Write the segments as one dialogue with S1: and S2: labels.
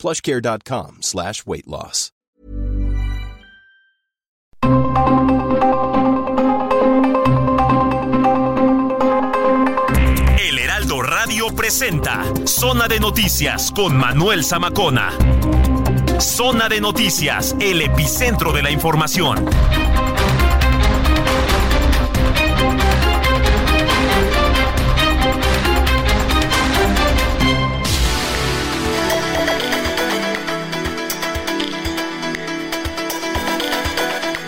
S1: plushcare.com slash weight loss.
S2: El Heraldo Radio presenta Zona de Noticias con Manuel Zamacona. Zona de Noticias, el epicentro de la información.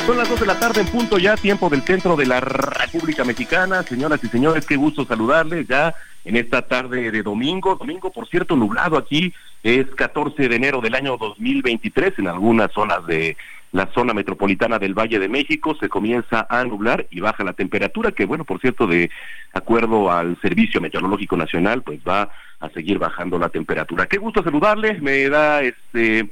S3: Son las 2 de la tarde en punto ya, tiempo del centro de la República Mexicana. Señoras y señores, qué gusto saludarles ya en esta tarde de domingo. Domingo, por cierto, nublado aquí. Es 14 de enero del año 2023 en algunas zonas de la zona metropolitana del Valle de México se comienza a nublar y baja la temperatura, que bueno, por cierto, de acuerdo al Servicio Meteorológico Nacional, pues va a seguir bajando la temperatura. Qué gusto saludarles, me da este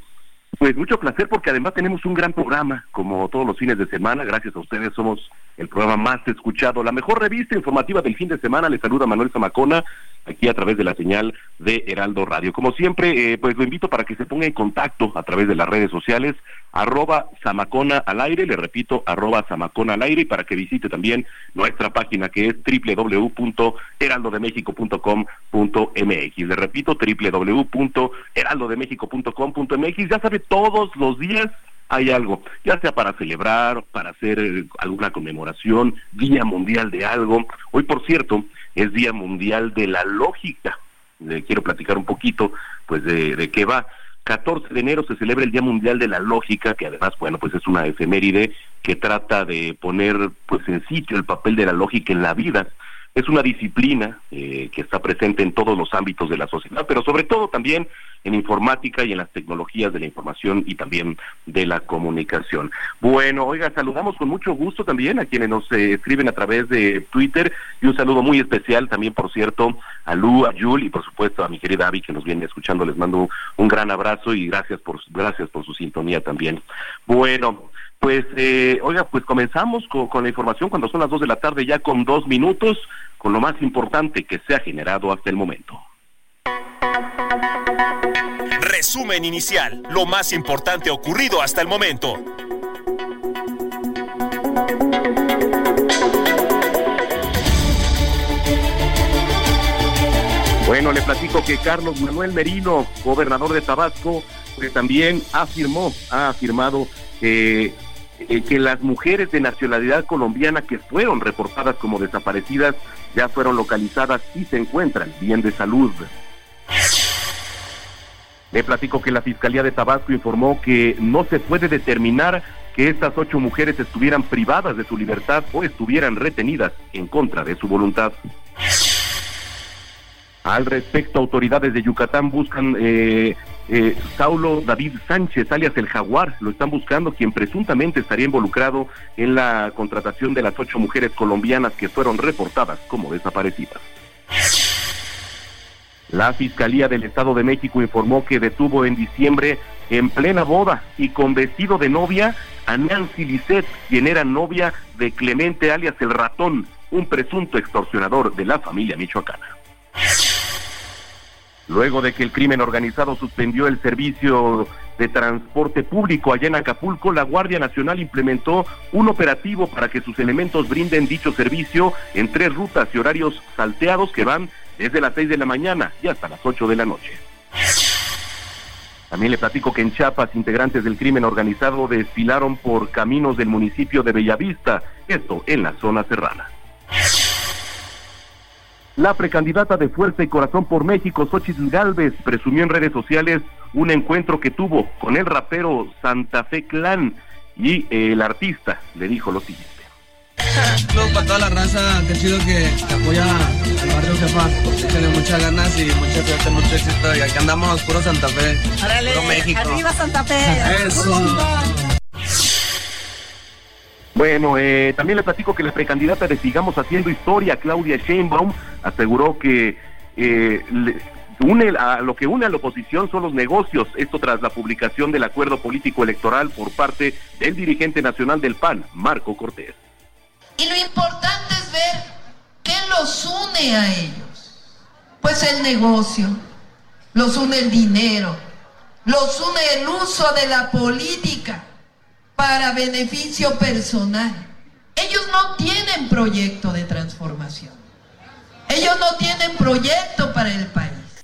S3: pues mucho placer porque además tenemos un gran programa, como todos los fines de semana. Gracias a ustedes somos el programa más escuchado, la mejor revista informativa del fin de semana. Les saluda Manuel Zamacona aquí a través de la señal de Heraldo Radio. Como siempre, eh, pues lo invito para que se ponga en contacto a través de las redes sociales, arroba Zamacona al aire, le repito, arroba Zamacona al aire, y para que visite también nuestra página que es www.heraldodemexico.com.mx. Le repito, www.heraldodemexico.com.mx. Ya sabe, todos los días hay algo, ya sea para celebrar, para hacer eh, alguna conmemoración, Día Mundial de algo. Hoy, por cierto, es Día Mundial de la Lógica. Le quiero platicar un poquito, pues, de, de qué va. 14 de enero se celebra el Día Mundial de la Lógica, que además, bueno, pues es una efeméride que trata de poner, pues, en sitio el papel de la lógica en la vida. Es una disciplina eh, que está presente en todos los ámbitos de la sociedad, pero sobre todo también en informática y en las tecnologías de la información y también de la comunicación. Bueno, oiga, saludamos con mucho gusto también a quienes nos eh, escriben a través de Twitter y un saludo muy especial también, por cierto, a Lu, a Yul y por supuesto a mi querida Avi que nos viene escuchando. Les mando un gran abrazo y gracias por, gracias por su sintonía también. Bueno, pues, eh, oiga, pues comenzamos con, con, la información cuando son las dos de la tarde, ya con dos minutos, con lo más importante que se ha generado hasta el momento.
S2: Resumen inicial, lo más importante ocurrido hasta el momento.
S3: Bueno, le platico que Carlos Manuel Merino, gobernador de Tabasco, que también afirmó, ha afirmado que eh, que las mujeres de nacionalidad colombiana que fueron reportadas como desaparecidas ya fueron localizadas y se encuentran bien de salud. Le platico que la Fiscalía de Tabasco informó que no se puede determinar que estas ocho mujeres estuvieran privadas de su libertad o estuvieran retenidas en contra de su voluntad. Al respecto, autoridades de Yucatán buscan eh, eh, Saulo David Sánchez, alias el Jaguar, lo están buscando, quien presuntamente estaría involucrado en la contratación de las ocho mujeres colombianas que fueron reportadas como desaparecidas. La Fiscalía del Estado de México informó que detuvo en diciembre en plena boda y con vestido de novia a Nancy Lisset, quien era novia de Clemente alias el ratón, un presunto extorsionador de la familia michoacana. Luego de que el crimen organizado suspendió el servicio de transporte público allá en Acapulco, la Guardia Nacional implementó un operativo para que sus elementos brinden dicho servicio en tres rutas y horarios salteados que van desde las seis de la mañana y hasta las ocho de la noche. También le platico que en Chiapas integrantes del crimen organizado desfilaron por caminos del municipio de Bellavista, esto en la zona serrana. La precandidata de Fuerza y Corazón por México, Xochitl Galvez, presumió en redes sociales un encuentro que tuvo con el rapero Santa Fe Clan y el artista le dijo lo siguiente.
S4: No, para toda la raza, qué chido que, apoya al barrio jefa. Tiene muchas ganas y mucha suerte, mucho éxito. Y aquí andamos, puro Santa Fe. puro México.
S5: Arriba Santa Fe.
S4: Eso.
S3: Bueno, eh, también le platico que la precandidata de Sigamos Haciendo Historia, Claudia Sheinbaum, aseguró que eh, une a lo que une a la oposición son los negocios. Esto tras la publicación del acuerdo político electoral por parte del dirigente nacional del PAN, Marco Cortés.
S6: Y lo importante es ver qué los une a ellos. Pues el negocio, los une el dinero, los une el uso de la política para beneficio personal. Ellos no tienen proyecto de transformación. Ellos no tienen proyecto para el país.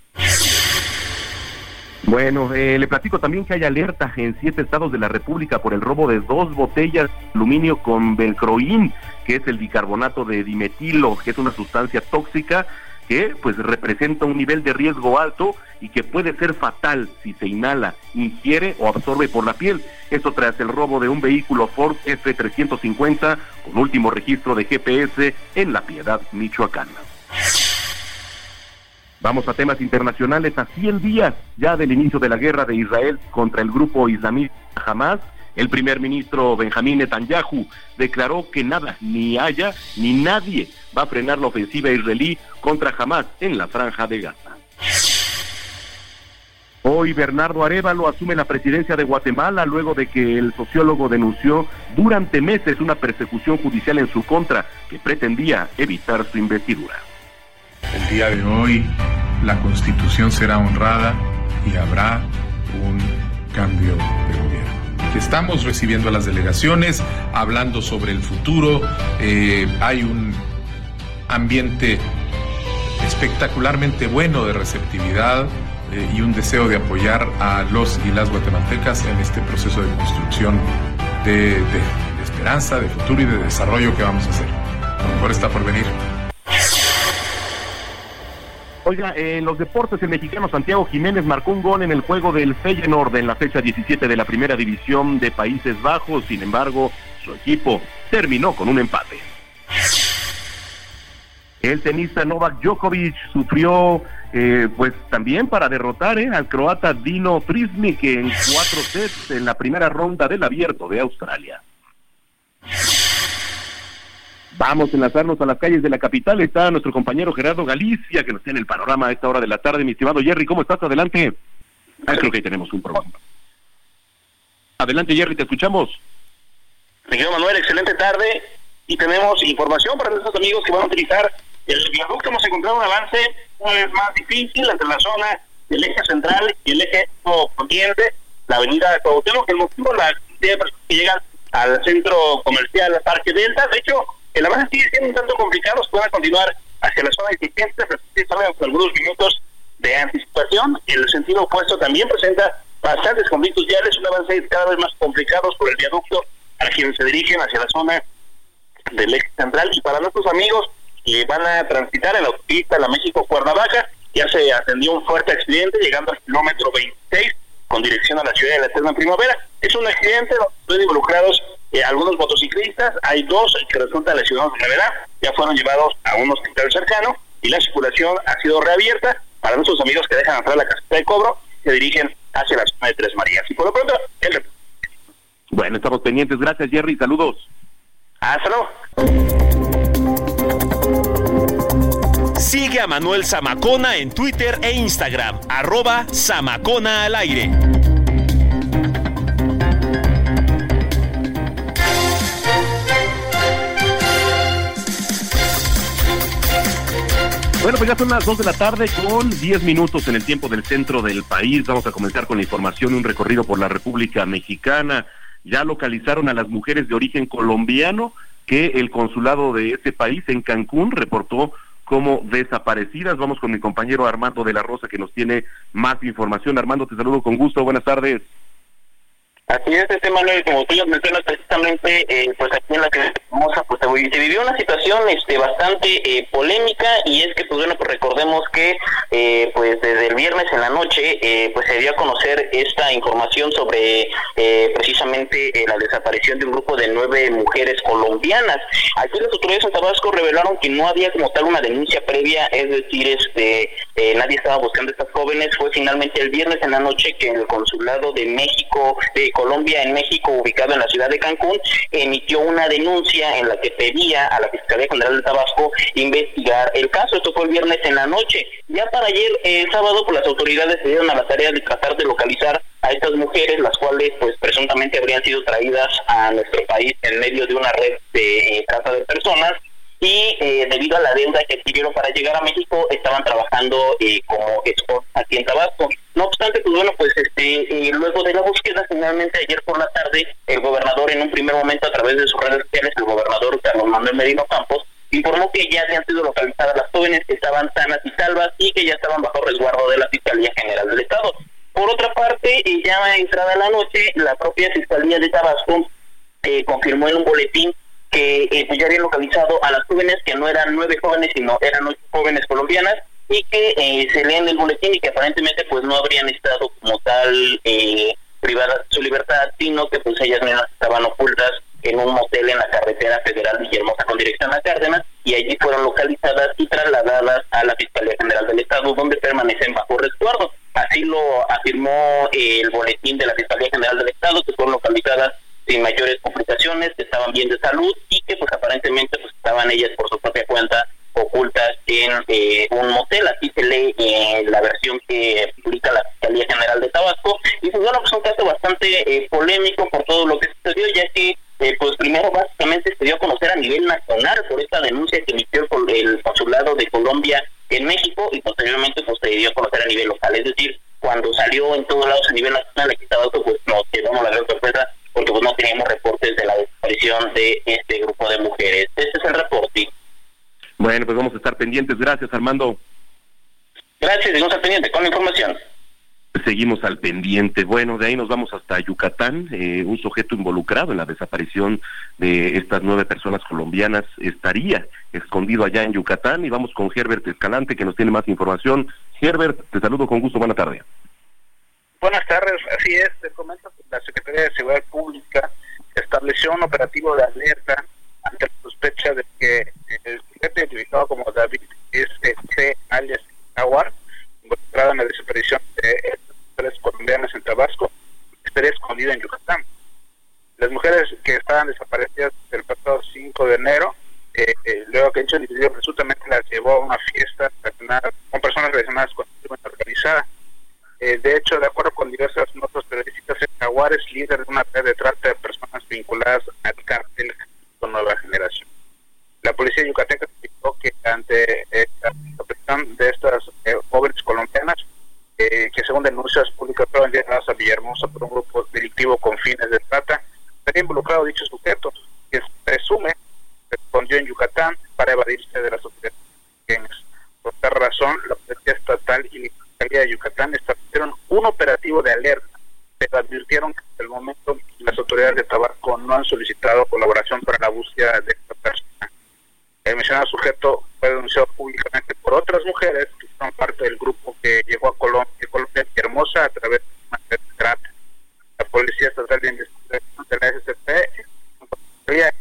S3: Bueno, eh, le platico también que hay alerta en siete estados de la República por el robo de dos botellas de aluminio con belcroín, que es el bicarbonato de dimetilo, que es una sustancia tóxica que pues representa un nivel de riesgo alto y que puede ser fatal si se inhala, ingiere o absorbe por la piel. Esto tras el robo de un vehículo Ford F350 con último registro de GPS en La Piedad, Michoacán. Vamos a temas internacionales. A 100 días ya del inicio de la guerra de Israel contra el grupo islamista Hamas, el primer ministro Benjamín Netanyahu declaró que nada, ni haya, ni nadie va a frenar la ofensiva israelí contra Hamas en la franja de Gaza. Hoy Bernardo Arevalo asume la presidencia de Guatemala luego de que el sociólogo denunció durante meses una persecución judicial en su contra que pretendía evitar su investidura.
S7: El día de hoy la constitución será honrada y habrá un cambio de gobierno. Estamos recibiendo a las delegaciones, hablando sobre el futuro, eh, hay un ambiente espectacularmente bueno de receptividad eh, y un deseo de apoyar a los y las guatemaltecas en este proceso de construcción de, esperanza, de futuro y de desarrollo que vamos a hacer. Lo mejor está por venir.
S3: Oiga, en los deportes, el mexicano Santiago Jiménez marcó un gol en el juego del Feyenoord en la fecha 17 de la primera división de Países Bajos. Sin embargo, su equipo terminó con un empate. El tenista Novak Djokovic sufrió, eh, pues también para derrotar eh, al croata Dino Prismic en cuatro sets en la primera ronda del Abierto de Australia. Vamos a enlazarnos a las calles de la capital. Está nuestro compañero Gerardo Galicia, que nos tiene el panorama a esta hora de la tarde. Mi estimado Jerry, ¿cómo estás? Adelante. Ah, creo que ahí tenemos un problema. Adelante, Jerry, te escuchamos.
S8: Señor Manuel, excelente tarde. Y tenemos información para nuestros amigos que van a utilizar el viaducto. Hemos encontrado un avance una vez más difícil entre la zona del eje central y el eje poniente, la avenida Cuauhtémoc. El motivo, la de que llegan al centro comercial Parque Delta. De hecho, el avance sigue siendo un tanto complicado, se continuar hacia la zona existente, pero algunos minutos de anticipación. El sentido opuesto también presenta bastantes conflictos viales, un avance cada vez más complicado por el viaducto a quienes se dirigen hacia la zona del eje central. Y para nuestros amigos que van a transitar en la autopista La México-Cuernavaca, ya se atendió un fuerte accidente llegando al kilómetro 26 con dirección a la ciudad de la Eterna Primavera. Es un accidente donde involucrados eh, algunos motociclistas, hay dos que resultan lesionados de gravedad, ya fueron llevados a un hospital cercano y la circulación ha sido reabierta para nuestros amigos que dejan entrar la caseta de cobro se dirigen hacia la zona de Tres Marías. Y por lo pronto, el
S3: Bueno, estamos pendientes. Gracias, Jerry. Saludos.
S8: Hasta luego.
S2: Sigue a Manuel Zamacona en Twitter e Instagram, arroba Zamacona al aire.
S3: Bueno, pues ya son las 2 de la tarde con 10 minutos en el tiempo del centro del país. Vamos a comenzar con la información, un recorrido por la República Mexicana. Ya localizaron a las mujeres de origen colombiano que el consulado de ese país en Cancún reportó como desaparecidas. Vamos con mi compañero Armando de la Rosa que nos tiene más información. Armando, te saludo con gusto. Buenas tardes.
S8: Así Y este tema, como tú ya mencionas precisamente, eh, pues aquí en la que pues se vivió una situación este bastante eh, polémica y es que, pues bueno, pues recordemos que eh, pues desde el viernes en la noche pues se dio a conocer esta información sobre precisamente la desaparición de un grupo de nueve mujeres colombianas. Aquí las autoridades de Tabasco revelaron que no había como tal una denuncia previa, es decir, este nadie estaba buscando a estas jóvenes. Fue finalmente el viernes en la noche que el consulado de México, de Colombia en México, ubicado en la ciudad de Cancún, emitió una denuncia en la que pedía a la Fiscalía General de Tabasco investigar el caso. Esto fue el viernes en la noche. Ya para ayer, el sábado, pues las autoridades se dieron a la tarea de tratar de localizar a estas mujeres, las cuales pues presuntamente habrían sido traídas a nuestro país en medio de una red de eh, trata de personas y eh, debido a la deuda que adquirieron para llegar a México estaban trabajando eh, como export aquí en Tabasco. No obstante, pues bueno, pues este, eh, luego de la búsqueda, finalmente ayer por la tarde, el gobernador en un primer momento a través de sus redes sociales, el gobernador Carlos Manuel Merino Campos, informó que ya habían sido localizadas las jóvenes que estaban sanas y salvas y que ya estaban bajo resguardo de la Fiscalía General del Estado. Por otra parte, ya entrada la noche, la propia Fiscalía de Tabasco confirmó en un boletín que eh, pues ya habían localizado a las jóvenes, que no eran nueve jóvenes, sino eran ocho jóvenes colombianas, y que eh, se leen el boletín y que aparentemente pues no habrían estado como tal eh, privadas su libertad, sino que pues ellas mismas estaban ocultas en un motel en la carretera federal Villahermosa con dirección a Cárdenas y allí fueron localizadas y trasladadas a la Fiscalía General del Estado donde permanecen bajo resguardo. Así lo afirmó el boletín de la Fiscalía General del Estado que fueron localizadas sin mayores complicaciones, que estaban bien de salud y que pues aparentemente pues estaban ellas por su propia cuenta ocultas en eh, un motel, así se lee eh, la versión que publica la Fiscalía General de Tabasco, y pues bueno, pues un caso bastante eh, polémico por todo lo que sucedió, ya que pues primero básicamente se dio a conocer a nivel nacional por esta denuncia que emitió el consulado de Colombia en México y posteriormente pues se dio a conocer a nivel local, es decir, cuando salió en todos lados a nivel nacional aquí Tabasco pues nos quedamos la gran sorpresa porque pues no teníamos reportes de la desaparición de este grupo de mujeres. Este es el reporte.
S3: Bueno, pues vamos a estar pendientes. Gracias, Armando.
S8: Gracias, seguimos al pendiente con la información.
S3: Seguimos al pendiente. Bueno, de ahí nos vamos hasta Yucatán. Eh, un sujeto involucrado en la desaparición de estas nueve personas colombianas estaría escondido allá en Yucatán. Y vamos con Herbert Escalante, que nos tiene más información. Herbert, te saludo con gusto. Buena tarde.
S5: Buenas tardes, así es, te comento que la Secretaría de Seguridad Pública estableció un operativo de alerta ante la sospecha de que el sujeto identificado como David S.C. alias Aguar, involucrado en la desaparición de tres colombianas en Tabasco, estaría escondido en Yucatán. Las mujeres que estaban desaparecidas el pasado 5 de enero, eh, eh, luego que hecho individuo presuntamente las llevó a una fiesta con personas relacionadas con la organizada eh, de hecho, de acuerdo con diversas notas periodísticas, Jaguar es líder de una red de trata de personas vinculadas al cártel con nueva generación. La policía yucateca explicó que ante la presión de estas eh, jóvenes colombianas, eh, que según denuncias públicas fueron llevadas a Villahermosa por un grupo delictivo con fines de trata, estaría involucrado dicho sujeto, que se presume respondió en Yucatán para evadirse de las autoridades. Por tal razón, la policía estatal y de Yucatán establecieron un operativo de alerta, pero advirtieron que hasta el momento las autoridades de Tabasco no han solicitado colaboración para la búsqueda de esta persona. El mencionado sujeto fue denunciado públicamente por otras mujeres que son parte del grupo que llegó a Colombia, Colombia Hermosa a través de una red de La Policía Estatal de Investigación de la SCP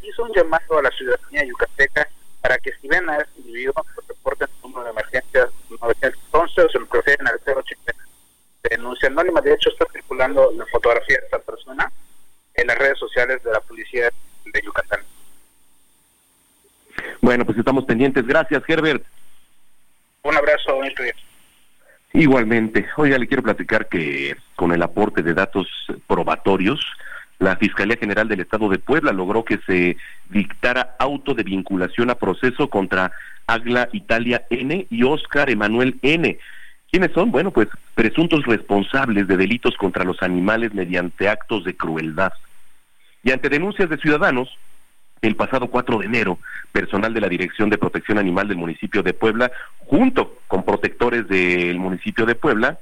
S5: hizo un llamado a la ciudadanía yucateca para que si ven a este individuo, reporten el número de emergencia 911 o se lo proceden al 080. Denuncia anónima, de hecho está circulando la fotografía de esta persona en las redes sociales de la policía de Yucatán.
S3: Bueno, pues estamos pendientes. Gracias, Herbert.
S5: Un abrazo, bonito día.
S3: Igualmente. Oiga, le quiero platicar que con el aporte de datos probatorios, la Fiscalía General del Estado de Puebla logró que se dictara auto de vinculación a proceso contra Agla Italia N y Oscar Emanuel N. ¿Quiénes son? Bueno, pues presuntos responsables de delitos contra los animales mediante actos de crueldad. Y ante denuncias de ciudadanos, el pasado 4 de enero, personal de la Dirección de Protección Animal del municipio de Puebla, junto con protectores del municipio de Puebla,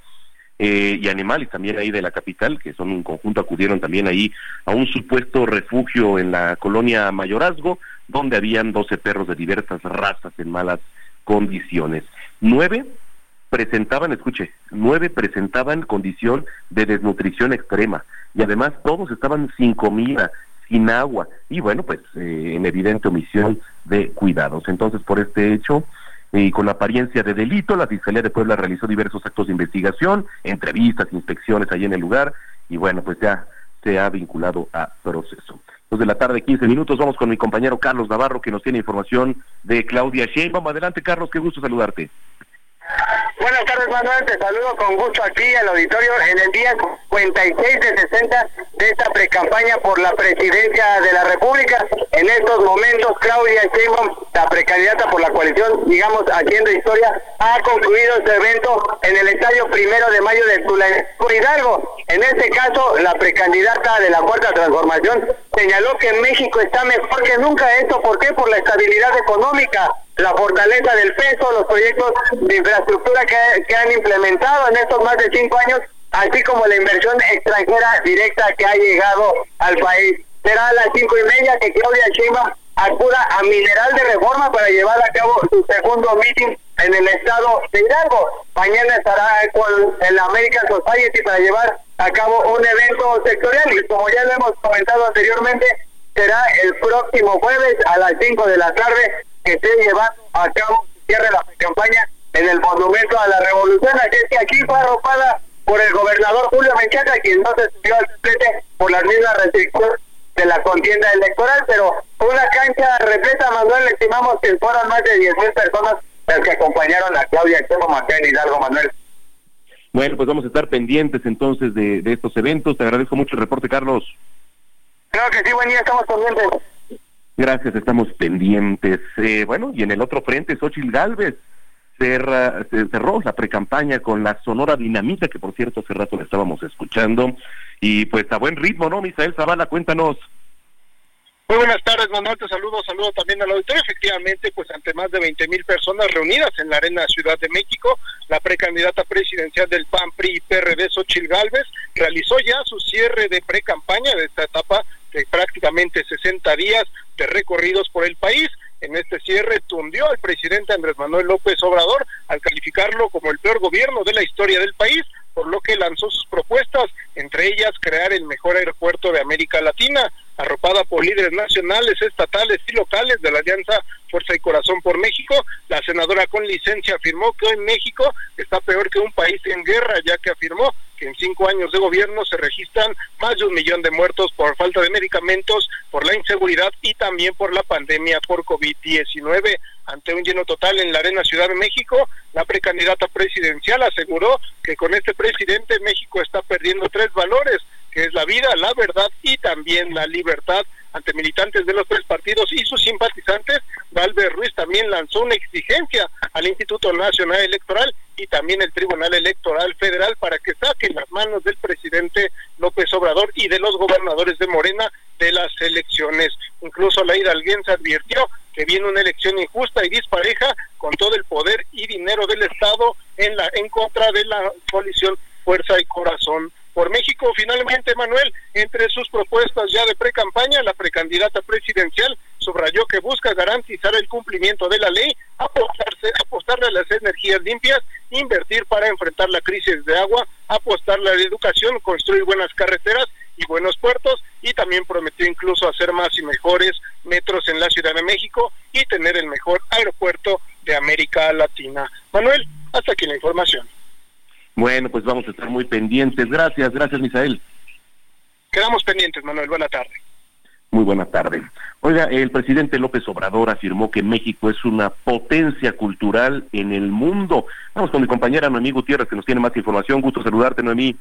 S3: eh, y animales también ahí de la capital, que son un conjunto, acudieron también ahí a un supuesto refugio en la colonia Mayorazgo, donde habían 12 perros de diversas razas en malas condiciones. Nueve presentaban, escuche, nueve presentaban condición de desnutrición extrema y además todos estaban sin comida, sin agua y bueno, pues eh, en evidente omisión de cuidados. Entonces, por este hecho, y con apariencia de delito, la Fiscalía de Puebla realizó diversos actos de investigación, entrevistas, inspecciones allí en el lugar y bueno, pues ya se ha vinculado a proceso. De la tarde, 15 minutos, vamos con mi compañero Carlos Navarro que nos tiene información de Claudia Sheinbaum. Adelante, Carlos, qué gusto saludarte.
S9: Buenas tardes, Manuel. Te saludo con gusto aquí al auditorio en el día 56 de 60 de esta precampaña por la presidencia de la República. En estos momentos, Claudia Sheinbaum, la precandidata por la coalición, digamos, haciendo historia, ha concluido este evento en el estadio primero de mayo de Tula Hidalgo. En este caso, la precandidata de la Cuarta Transformación señaló que México está mejor que nunca. ¿Esto por qué? Por la estabilidad económica la fortaleza del peso, los proyectos de infraestructura que, han implementado en estos más de cinco años, así como la inversión extranjera directa que ha llegado al país. Será a las cinco y media que Claudia Sheinbaum acuda a Mineral de Reforma para llevar a cabo su segundo meeting en el estado de Hidalgo. Mañana estará con el American Society para llevar a cabo un evento sectorial y como ya lo hemos comentado anteriormente, será el próximo jueves a las 5 de la tarde que esté llevando a cabo cierre la campaña en el Monumento a la Revolución. Así es que aquí fue arropada por el gobernador Julio Menchaca, quien no se subió al frente por las mismas restricciones de la contienda electoral, pero una cancha repleta, Manuel, estimamos que fueron más de 10.000 personas las que acompañaron a Claudia Esteban Macán Hidalgo, Manuel.
S3: Bueno, pues vamos a estar pendientes entonces de, de estos eventos. Te agradezco mucho el reporte, Carlos.
S9: Creo que sí, buen día, estamos pendientes.
S3: Gracias, estamos pendientes. Eh, bueno, y en el otro frente, Xochitl Galvez cerra, cerró la precampaña con la Sonora Dinamita, que por cierto hace rato la estábamos escuchando. Y pues a buen ritmo, ¿no, Misael Zavala? Cuéntanos.
S10: Muy buenas tardes, Manuel. Te saludo, saludo también al auditorio. Efectivamente, pues ante más de 20 mil personas reunidas en la Arena Ciudad de México, la precandidata presidencial del PAN, PRI y PRD, Xochitl Galvez, realizó ya su cierre de precampaña de esta etapa prácticamente 60 días de recorridos por el país. En este cierre tundió al presidente Andrés Manuel López Obrador al calificarlo como el peor gobierno de la historia del país, por lo que lanzó sus propuestas, entre ellas crear el mejor aeropuerto de América Latina, arropada por líderes nacionales, estatales y locales de la Alianza Fuerza y Corazón por México. La senadora con licencia afirmó que hoy México está peor que un país en guerra, ya que afirmó que en cinco años de gobierno se registran más de un millón de muertos por falta de medicamentos, por la inseguridad y también por la pandemia por COVID-19. Ante un lleno total en la Arena Ciudad de México, la precandidata presidencial aseguró que con este presidente México está perdiendo tres valores, que es la vida, la verdad y también la libertad. Ante militantes de los tres partidos y sus simpatizantes, Valver Ruiz también lanzó una exigencia al Instituto Nacional Electoral y también el Tribunal Electoral Federal para que saquen las manos del presidente López Obrador y de los gobernadores de Morena de las elecciones. Incluso la hidalguense advirtió que viene una elección injusta y dispareja con todo el poder y dinero del Estado en la en contra de la coalición Fuerza y Corazón por México. Finalmente, Manuel, entre sus propuestas ya de pre-campaña, la precandidata presidencial subrayó que busca garantizar el cumplimiento de la ley, apostarse, apostarle a las energías limpias, invertir para enfrentar la crisis de agua, apostarle a la educación, construir buenas carreteras y buenos puertos y también prometió incluso hacer más y mejores metros en la Ciudad de México y tener el mejor aeropuerto de América Latina. Manuel, hasta aquí la información.
S3: Bueno, pues vamos a estar muy pendientes. Gracias, gracias, Misael.
S10: Quedamos pendientes, Manuel. Buena tarde.
S3: Muy buena tarde. Oiga, el presidente López Obrador afirmó que México es una potencia cultural en el mundo. Vamos con mi compañera Noemí Gutiérrez, que nos tiene más información. Gusto saludarte, Noemí.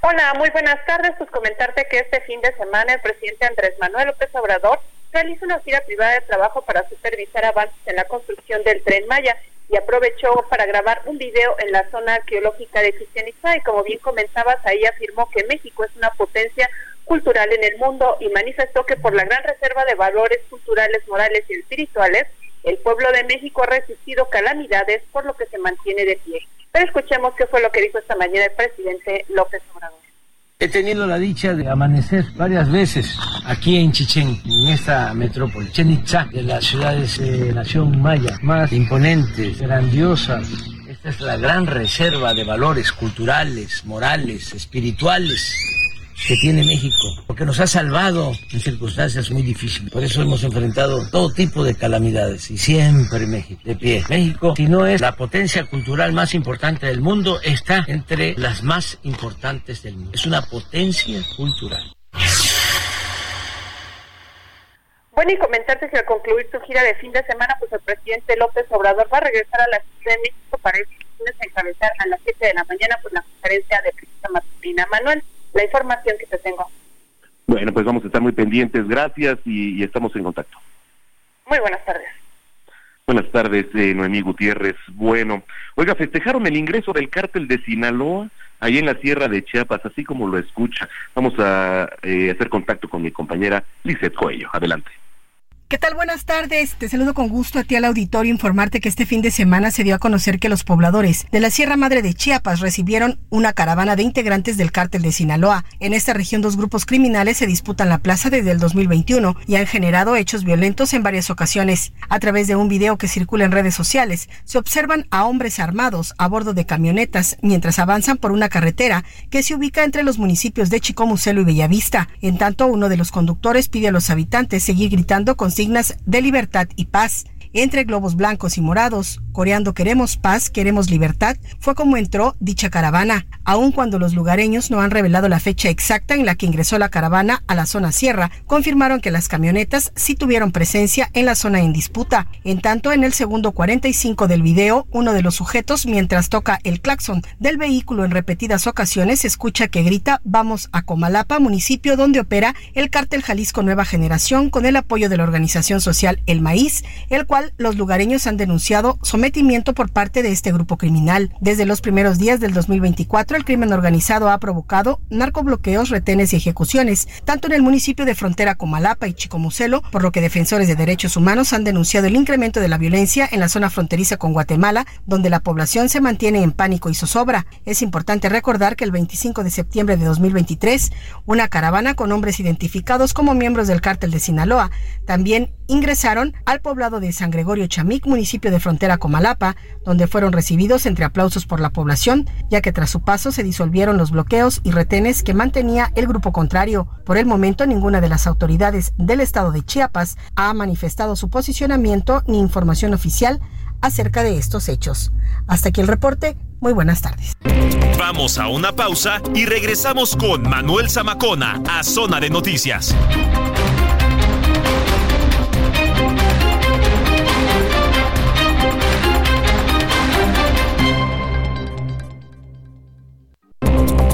S11: Hola, muy buenas tardes. Pues comentarte que este fin de semana el presidente Andrés Manuel López Obrador realiza una gira privada de trabajo para supervisar avances en la construcción del tren Maya y aprovechó para grabar un video en la zona arqueológica de Chichen y como bien comentabas, ahí afirmó que México es una potencia cultural en el mundo y manifestó que por la gran reserva de valores culturales, morales y espirituales, el pueblo de México ha resistido calamidades por lo que se mantiene de pie. Pero escuchemos qué fue lo que dijo esta mañana el presidente López Obrador.
S12: He tenido la dicha de amanecer varias veces aquí en Chichén, en esta metrópoli, Chichen Itza, de las ciudades de nación maya más imponentes, grandiosas. Esta es la gran reserva de valores culturales, morales, espirituales que tiene México, porque nos ha salvado en circunstancias muy difíciles. Por eso hemos enfrentado todo tipo de calamidades y siempre México de pie. México, si no es la potencia cultural más importante del mundo, está entre las más importantes del mundo. Es una potencia cultural.
S11: Bueno, y comentarte que al concluir su gira de fin de semana, pues el presidente López Obrador va a regresar a la Ciudad de México para encabezar a las 7 de la mañana pues la conferencia de prensa matutina. Manuel, la información que te tengo.
S3: Bueno, pues vamos a estar muy pendientes. Gracias y, estamos en contacto.
S11: Muy buenas tardes.
S3: Buenas tardes, eh, Noemí Gutiérrez. Bueno, oiga, festejaron el ingreso del cártel de Sinaloa ahí en la sierra de Chiapas, así como lo escucha. Vamos a eh, hacer contacto con mi compañera Lizeth Coello. Adelante.
S13: ¿Qué tal? Buenas tardes. Te saludo con gusto a ti al auditorio informarte que este fin de semana se dio a conocer que los pobladores de la Sierra Madre de Chiapas recibieron una caravana de integrantes del cártel de Sinaloa. En esta región dos grupos criminales se disputan la plaza desde el 2021 y han generado hechos violentos en varias ocasiones. A través de un video que circula en redes sociales, se observan a hombres armados a bordo de camionetas mientras avanzan por una carretera que se ubica entre los municipios de Chicomucelo y Bellavista. En tanto, uno de los conductores pide a los habitantes seguir gritando con de libertad y paz entre globos blancos y morados, coreando Queremos paz, queremos libertad, fue como entró dicha caravana, aun cuando los lugareños no han revelado la fecha exacta en la que ingresó la caravana a la zona sierra, confirmaron que las camionetas sí tuvieron presencia en la zona en disputa. En tanto, en el segundo 45 del video, uno de los sujetos, mientras toca el claxon del vehículo en repetidas ocasiones, escucha que grita Vamos a Comalapa, municipio donde opera el cártel Jalisco Nueva Generación con el apoyo de la organización social El Maíz, el cual los lugareños han denunciado sometimiento por parte de este grupo criminal. Desde los primeros días del 2024, el crimen organizado ha provocado narcobloqueos, retenes y ejecuciones, tanto en el municipio de frontera como Alapa y Chicomucelo, por lo que defensores de derechos humanos han denunciado el incremento de la violencia en la zona fronteriza con Guatemala, donde la población se mantiene en pánico y zozobra. Es importante recordar que el 25 de septiembre de 2023, una caravana con hombres identificados como miembros del cártel de Sinaloa también ingresaron al poblado de San Gregorio Chamic, municipio de frontera Comalapa, donde fueron recibidos entre aplausos por la población, ya que tras su paso se disolvieron los bloqueos y retenes que mantenía el grupo contrario. Por el momento, ninguna de las autoridades del estado de Chiapas ha manifestado su posicionamiento ni información oficial acerca de estos hechos. Hasta aquí el reporte. Muy buenas tardes.
S2: Vamos a una pausa y regresamos con Manuel Zamacona a Zona de Noticias.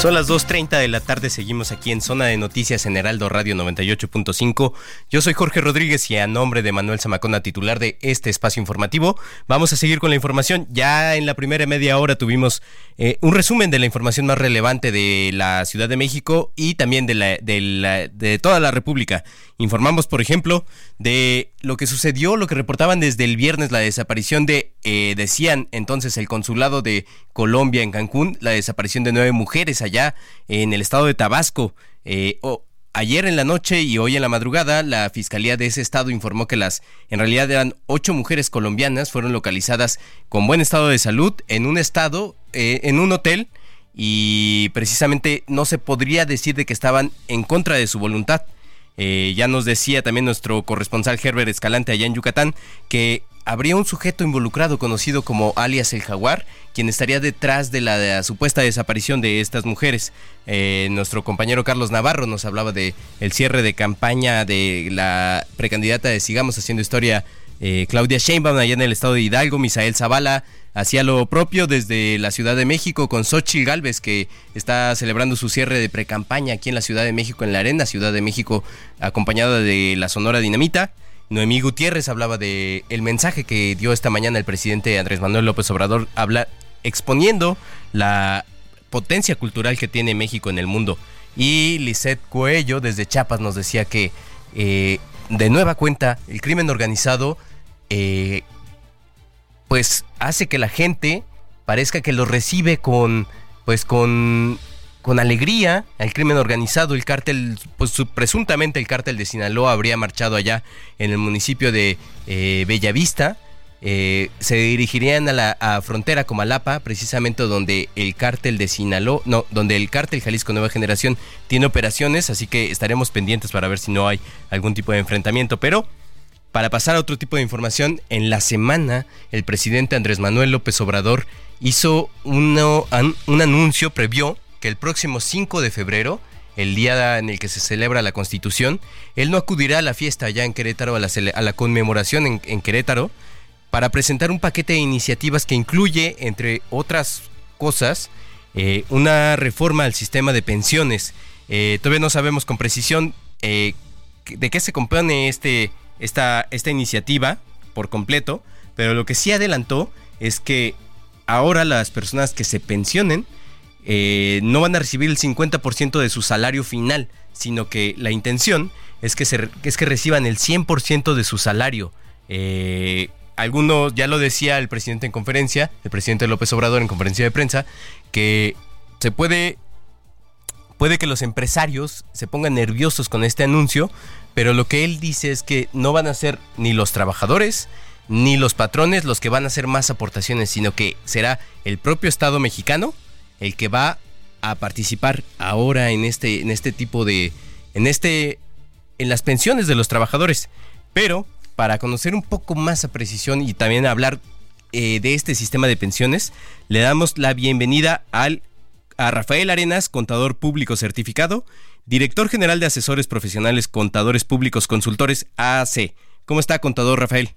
S14: Son las 2.30 de la tarde, seguimos aquí en Zona de Noticias en Heraldo Radio 98.5. Yo soy Jorge Rodríguez y a nombre de Manuel Zamacona, titular de este espacio informativo, vamos a seguir con la información. Ya en la primera media hora tuvimos eh, un resumen de la información más relevante de la Ciudad de México y también de, la, de, de toda la República. Informamos, por ejemplo, de lo que sucedió, lo que reportaban desde el viernes, la desaparición de, eh, decían entonces el consulado de Colombia en Cancún, la desaparición de nueve mujeres allá en el estado de Tabasco. Eh, ayer en la noche y hoy en la madrugada, la fiscalía de ese estado informó que las, en realidad eran ocho mujeres colombianas, fueron localizadas con buen estado de salud en un estado, eh, en un hotel, y precisamente no se podría decir de que estaban en contra de su voluntad. Eh, ya nos decía también nuestro corresponsal Herbert Escalante allá en Yucatán que habría un sujeto involucrado conocido como alias el jaguar, quien estaría detrás de la, supuesta desaparición de estas mujeres. Eh, nuestro compañero Carlos Navarro nos hablaba de el cierre de campaña de la precandidata de Sigamos Haciendo Historia, eh, Claudia Sheinbaum, allá en el estado de Hidalgo, Misael Zavala, hacía lo propio desde la Ciudad de México con Xochitl Galvez, que está celebrando su cierre de precampaña aquí en la Ciudad de México, en la Arena Ciudad de México, acompañada de la Sonora Dinamita. Noemí Gutiérrez hablaba de el mensaje que dio esta mañana el presidente Andrés Manuel López Obrador, habla, exponiendo la potencia cultural que tiene México en el mundo. Y Lisette Coello desde Chiapas nos decía que eh, de nueva cuenta el crimen organizado eh, pues hace que la gente parezca que lo recibe con pues con con alegría al crimen organizado. El cártel, pues presuntamente el cártel de Sinaloa habría marchado allá en el municipio de eh, Bellavista. Eh, se dirigirían a la frontera Comalapa, precisamente donde el cártel de Sinaloa, no, donde el cártel Jalisco Nueva Generación tiene operaciones, así que estaremos pendientes para ver si no hay algún tipo de enfrentamiento. Pero para pasar a otro tipo de información, en la semana el presidente Andrés Manuel López Obrador hizo un anuncio, previó que el próximo 5 de febrero, el día en el que se celebra la Constitución, él no acudirá a la fiesta allá en Querétaro, a la, conmemoración en, Querétaro, para presentar un paquete de iniciativas que incluye, entre otras cosas, eh, una reforma al sistema de pensiones. Eh, todavía no sabemos con precisión eh, de qué se compone este, esta, esta iniciativa por completo, pero lo que sí adelantó es que ahora las personas que se pensionen eh, no van a recibir el 50% de su salario final, sino que la intención es que, se, es que reciban el 100% de su salario. Eh, algunos, ya lo decía el presidente en conferencia, el presidente López Obrador en conferencia de prensa, que se puede, puede que los empresarios se pongan nerviosos con este anuncio, pero lo que él dice es que no van a ser ni los trabajadores, ni los patrones los que van a hacer más aportaciones, sino que será el propio Estado mexicano el que va a participar ahora en este, en este tipo de, en este, en las pensiones de los trabajadores. Pero para conocer un poco más a precisión y también hablar eh, de este sistema de pensiones, le damos la bienvenida al, a Rafael Arenas, contador público certificado, director general de asesores profesionales, contadores públicos, consultores AC. ¿Cómo está, contador Rafael?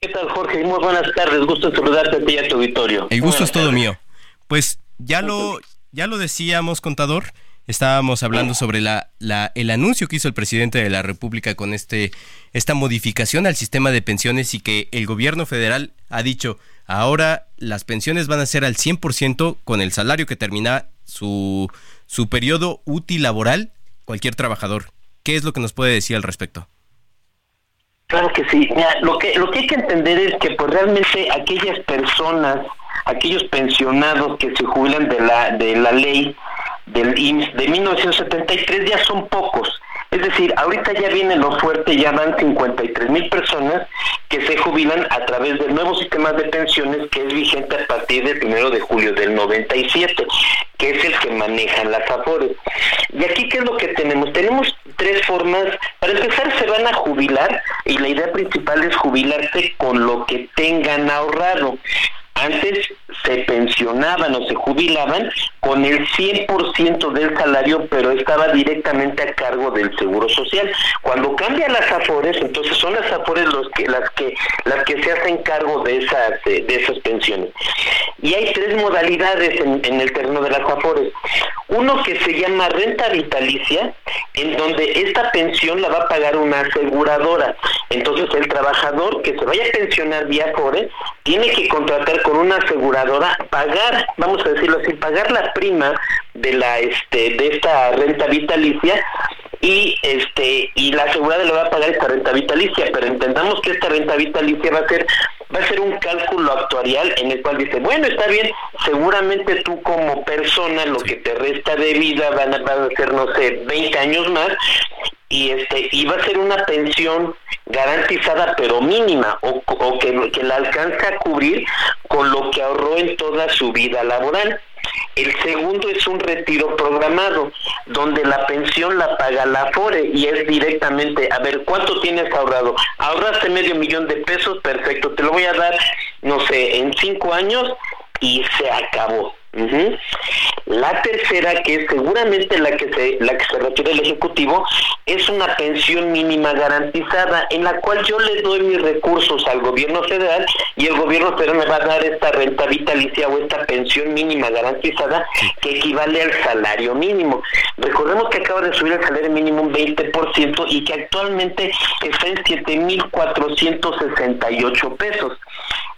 S15: ¿Qué tal, Jorge? Muy buenas tardes. Gusto saludarte a ti y a tu auditorio.
S14: El gusto es todo mío. Pues ya lo, ya lo decíamos, contador. Estábamos hablando sobre la, la, el anuncio que hizo el presidente de la República con este, esta modificación al sistema de pensiones y que el gobierno federal ha dicho, ahora las pensiones van a ser al 100% con el salario que termina su, su periodo útil laboral cualquier trabajador. ¿Qué es lo que nos puede decir al respecto?
S15: Claro que sí. lo que lo que hay que entender es que pues realmente aquellas personas aquellos pensionados que se jubilan de la, de la ley del IMSS de 1973 ya son pocos. Es decir, ahorita ya viene lo fuerte, ya van 53 mil personas que se jubilan a través del nuevo sistema de pensiones que es vigente a partir del primero de julio del 97, que es el que manejan las AFORES. Y aquí, ¿qué es lo que tenemos? Tenemos tres formas. Para empezar, se van a jubilar y la idea principal es jubilarse con lo que tengan ahorrado. Antes se pensionaban o se jubilaban con el 100% del salario, pero estaba directamente a cargo del Seguro Social. Cuando cambian las AFORES, entonces son las AFORES los que, las que las que se hacen cargo de esas de, esas pensiones. Y hay tres modalidades en, el terreno de las AFORES. Uno que se llama renta vitalicia, en donde esta pensión la va a pagar una aseguradora. Entonces el trabajador que se vaya a pensionar vía AFORE tiene que contratar con una aseguradora, pagar, vamos a decirlo así, pagar la prima de la este de esta renta vitalicia y este y la aseguradora le va a pagar esta renta vitalicia, pero entendamos que esta renta vitalicia va a ser va a ser un cálculo actuarial en el cual dice, bueno, está bien, seguramente tú como persona lo que te resta de vida van a, van a ser, no sé, 20 años más, y este va a ser una pensión garantizada pero mínima o, que, que la alcance a cubrir con lo que ahorró en toda su vida laboral. El segundo es un retiro programado, donde la pensión la paga la AFORE y es directamente, a ver, ¿cuánto tienes ahorrado? Ahorraste medio millón de pesos, perfecto, te lo voy a dar, no sé, en cinco años y se acabó. La tercera, que es seguramente la que se la que se refiere el ejecutivo, es una pensión mínima garantizada en la cual yo le doy mis recursos al gobierno federal y el gobierno federal me va a dar esta renta vitalicia o esta pensión mínima garantizada que equivale al salario mínimo. Recordemos que acaba de subir el salario mínimo un 20% y que actualmente está en 7.468 pesos.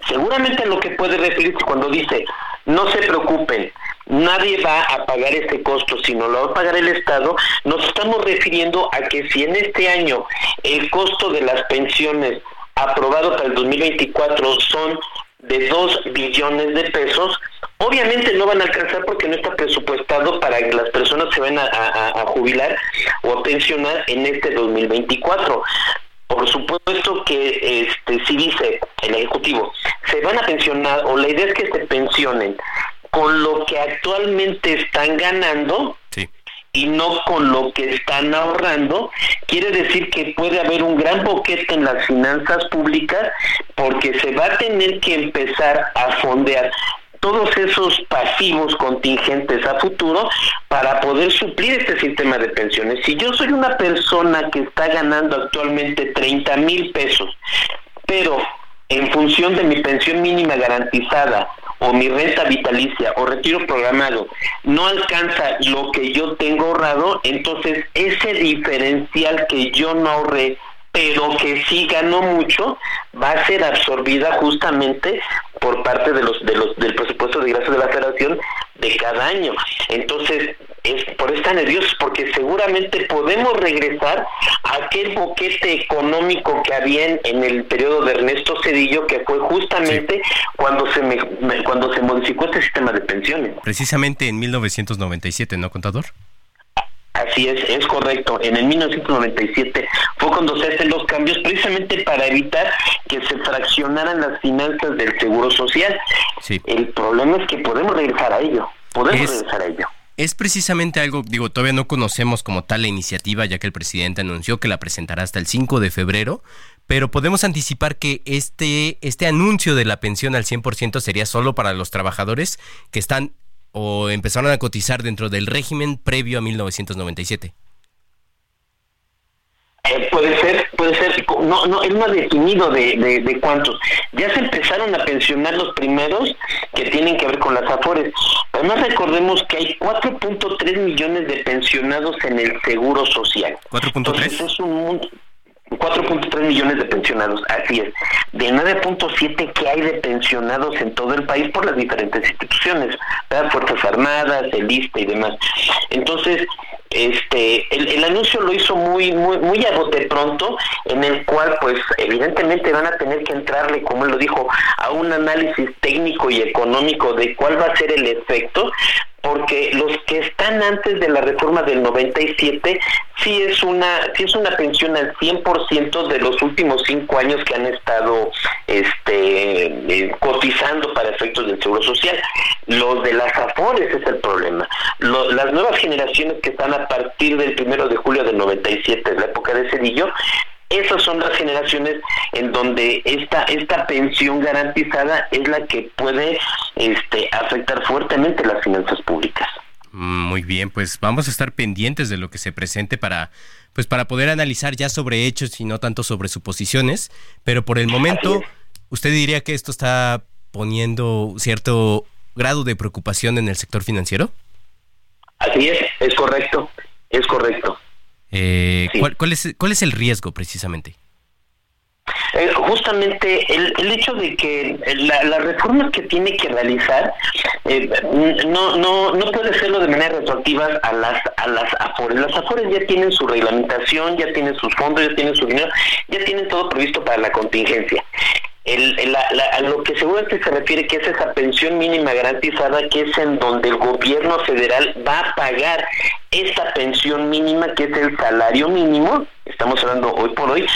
S15: Seguramente lo que puede referirse cuando dice no se preocupen, nadie va a pagar este costo, sino lo va a pagar el Estado. Nos estamos refiriendo a que si en este año el costo de las pensiones aprobado para el 2024 son de 2 billones de pesos, obviamente no van a alcanzar porque no está presupuestado para que las personas se vayan a, jubilar o a pensionar en este 2024. Por supuesto que este si dice el ejecutivo, se van a pensionar o la idea es que se pensionen con lo que actualmente están ganando y no con lo que están ahorrando, quiere decir que puede haber un gran boquete en las finanzas públicas porque se va a tener que empezar a fondear todos esos pasivos contingentes a futuro para poder suplir este sistema de pensiones. Si yo soy una persona que está ganando actualmente 30 mil pesos, pero en función de mi pensión mínima garantizada o mi renta vitalicia o retiro programado no alcanza lo que yo tengo ahorrado, entonces ese diferencial que yo no ahorré pero que sí ganó mucho, va a ser absorbida justamente por parte de los, de los del presupuesto de ingresos de la federación de cada año. Entonces, es por eso están nerviosos, porque seguramente podemos regresar a aquel boquete económico que había en, el periodo de Ernesto Cedillo, que fue justamente cuando se cuando se modificó este sistema de pensiones.
S14: Precisamente en 1997, ¿no, contador?
S15: Así es, es correcto. En el 1997 fue cuando se hacen los cambios precisamente para evitar que se fraccionaran las finanzas del Seguro Social. Sí. El problema es que podemos regresar a ello. Podemos regresar a ello.
S14: Es precisamente algo, digo, todavía no conocemos como tal la iniciativa, ya que el presidente anunció que la presentará hasta el 5 de febrero, pero podemos anticipar que este, este anuncio de la pensión al 100% sería solo para los trabajadores que están o empezaron a cotizar dentro del régimen previo a 1997?
S15: Eh, puede ser, puede ser, no, no, él no ha definido de, de, cuántos. Ya se empezaron a pensionar los primeros que tienen que ver con las afores. Además recordemos que hay 4.3 millones de pensionados en el Seguro Social.
S14: ¿4.3?
S15: Es un 4.3 millones de pensionados, así es. De 9.7 que hay de pensionados en todo el país por las diferentes instituciones, las Fuerzas Armadas, el ISTE y demás. Entonces, este el, anuncio lo hizo muy muy muy a bote pronto en el cual pues evidentemente van a tener que entrarle como él lo dijo a un análisis técnico y económico de cuál va a ser el efecto porque los que están antes de la reforma del 97 sí es una sí es una pensión al 100% de los últimos cinco años que han estado este eh, cotizando para efectos del seguro social los de las afores es el problema las nuevas generaciones que están a partir del primero de julio del 97 la época de Cedillo esas son las generaciones en donde esta esta pensión garantizada es la que puede este afectar fuertemente las finanzas públicas.
S14: Muy bien, pues vamos a estar pendientes de lo que se presente para pues para poder analizar ya sobre hechos y no tanto sobre suposiciones, pero por el momento usted diría que esto está poniendo cierto grado de preocupación en el sector financiero?
S15: Así es, es correcto, es correcto.
S14: Eh, ¿cuál, es, ¿Cuál es el riesgo precisamente?
S15: Eh, justamente el, hecho de que la, las reformas que tiene que realizar eh, no, no, no puede hacerlo de manera retroactiva a las, a las AFORES. Las AFORES ya tienen su reglamentación, ya tienen sus fondos, ya tienen su dinero, ya tienen todo previsto para la contingencia. A lo que seguramente se refiere que es esa pensión mínima garantizada que es en donde el gobierno federal va a pagar esta pensión mínima que es el salario mínimo, estamos hablando hoy por hoy,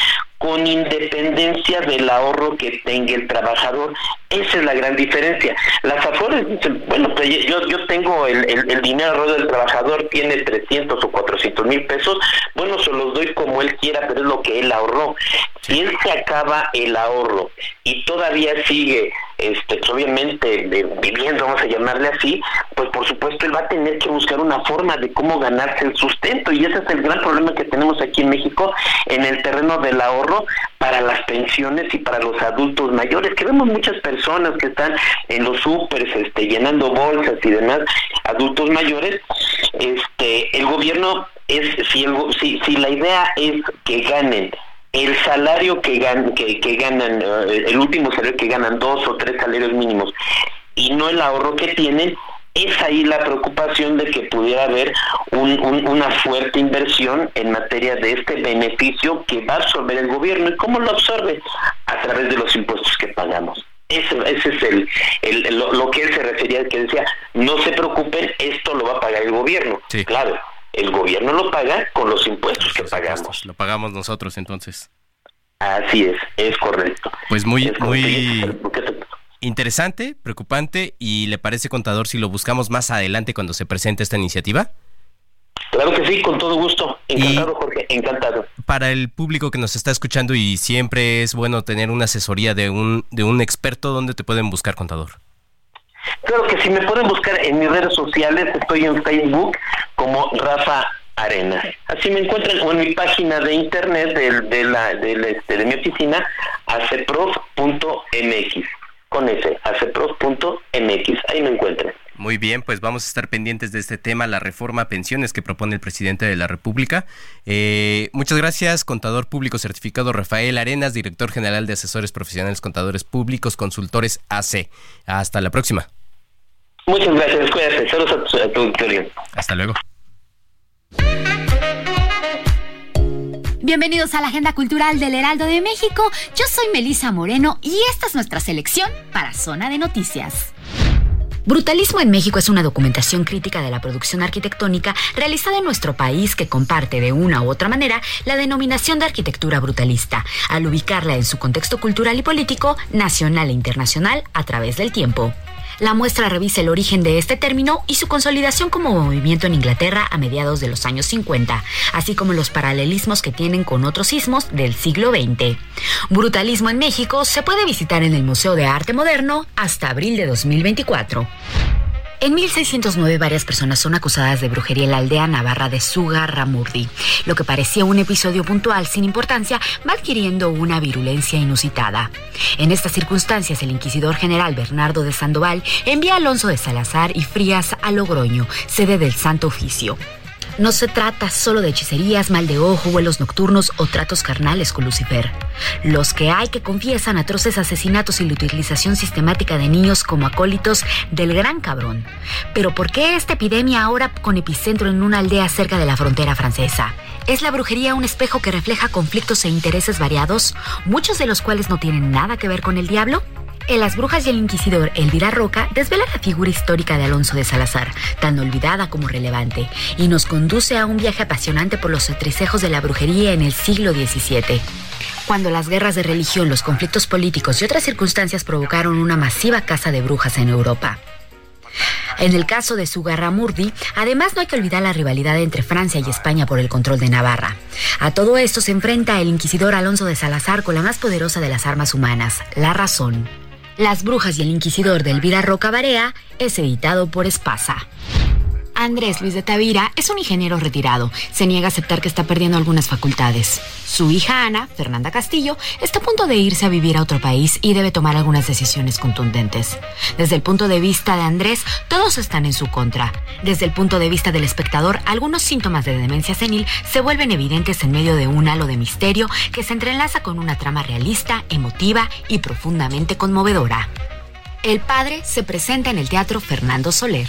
S15: con independencia del ahorro que tenga el trabajador. Esa es la gran diferencia. Las Afores dicen, bueno, pues yo, yo tengo el, el, dinero del trabajador, tiene 300 o 400 mil pesos, bueno, se los doy como él quiera, pero es lo que él ahorró. Si él se acaba el ahorro y todavía sigue, este, pues, obviamente, viviendo, vamos a llamarle así, pues por supuesto él va a tener que buscar una forma de cómo ganarse el sustento y ese es el gran problema que tenemos aquí en México en el terreno del ahorro para las pensiones y para los adultos mayores, que vemos muchas personas que están en los súperes este, llenando bolsas y demás, adultos mayores, este, el gobierno es, si, si, si la idea es que ganen el salario que, gan, que, que ganan, eh, el último salario que ganan dos o tres salarios mínimos y no el ahorro que tienen, es ahí la preocupación de que pudiera haber una fuerte inversión en materia de este beneficio que va a absorber el gobierno. ¿Y cómo lo absorbe? A través de los impuestos que pagamos. Ese, ese es el, lo, que él se refería, que decía, no se preocupen, esto lo va a pagar el gobierno. Sí. Claro, el gobierno lo paga con los impuestos que pagamos.
S14: Lo pagamos nosotros entonces.
S15: Así es, es correcto.
S14: Pues muy, muy interesante, preocupante y le parece contador si lo buscamos más adelante cuando se presente esta iniciativa.
S15: Claro que sí, con todo gusto. Encantado, Jorge, encantado.
S14: Para el público que nos está escuchando y siempre es bueno tener una asesoría de un, de un experto, ¿dónde te pueden buscar, contador?
S15: Claro que sí, me pueden buscar en mis redes sociales, estoy en Facebook como Rafa Arenas. Así me encuentran o en mi página de internet de, de, la, de, este, de mi oficina, aceprof.mx con ese, aceprof.mx, ahí me encuentran.
S14: Muy bien, pues vamos a estar pendientes de este tema, la reforma a pensiones que propone el presidente de la República. Eh, muchas gracias, contador público certificado Rafael Arenas, director general de Asesores Profesionales Contadores Públicos, consultores AC. Hasta la próxima.
S15: Muchas gracias, cuídate. Saludos a tu,
S14: Hasta luego.
S16: Bienvenidos a la Agenda Cultural del Heraldo de México. Yo soy Melisa Moreno y esta es nuestra selección para Zona de Noticias. Brutalismo en México es una documentación crítica de la producción arquitectónica realizada en nuestro país que comparte de una u otra manera la denominación de arquitectura brutalista, al ubicarla en su contexto cultural y político, nacional e internacional a través del tiempo. La muestra revisa el origen de este término y su consolidación como movimiento en Inglaterra a mediados de los años 50, así como los paralelismos que tienen con otros sismos del siglo XX. Brutalismo en México se puede visitar en el Museo de Arte Moderno hasta abril de 2024. En 1609 varias personas son acusadas de brujería en la aldea navarra de Sugarramurdi. Lo que parecía un episodio puntual sin importancia va adquiriendo una virulencia inusitada. En estas circunstancias, el inquisidor general Bernardo de Sandoval envía a Alonso de Salazar y Frías a Logroño, sede del Santo Oficio. No se trata solo de hechicerías, mal de ojo, vuelos nocturnos o tratos carnales con Lucifer. Los que hay que confiesan atroces asesinatos y la utilización sistemática de niños como acólitos del gran cabrón. Pero ¿por qué esta epidemia ahora con epicentro en una aldea cerca de la frontera francesa? ¿Es la brujería un espejo que refleja conflictos e intereses variados, muchos de los cuales no tienen nada que ver con el diablo? En Las Brujas y el Inquisidor, Elvira Roca desvela la figura histórica de Alonso de Salazar, tan olvidada como relevante, y nos conduce a un viaje apasionante por los entrecejos de la brujería en el siglo XVII. Cuando las guerras de religión, los conflictos políticos y otras circunstancias provocaron una masiva caza de brujas en Europa. En el caso de Sugarramurdi, además no hay que olvidar la rivalidad entre Francia y España por el control de Navarra. A todo esto se enfrenta el inquisidor Alonso de Salazar con la más poderosa de las armas humanas, la razón. Las Brujas y el Inquisidor de Elvira Roca Barea es editado por Espasa. Andrés Luis de Tavira es un ingeniero retirado. Se niega a aceptar que está perdiendo algunas facultades. Su hija Ana, Fernanda Castillo, está a punto de irse a vivir a otro país y debe tomar algunas decisiones contundentes. Desde el punto de vista de Andrés, todos están en su contra. Desde el punto de vista del espectador, algunos síntomas de demencia senil se vuelven evidentes en medio de un halo de misterio que se entrelaza con una trama realista, emotiva y profundamente conmovedora. El padre se presenta en el Teatro Fernando Soler.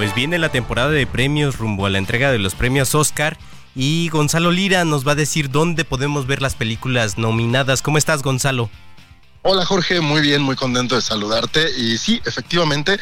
S14: Pues viene la temporada de premios rumbo a la entrega de los premios Oscar y Gonzalo Lira nos va a decir dónde podemos ver las películas nominadas. ¿Cómo estás, Gonzalo?
S17: Hola Jorge, muy bien, muy contento de saludarte. Y sí, efectivamente,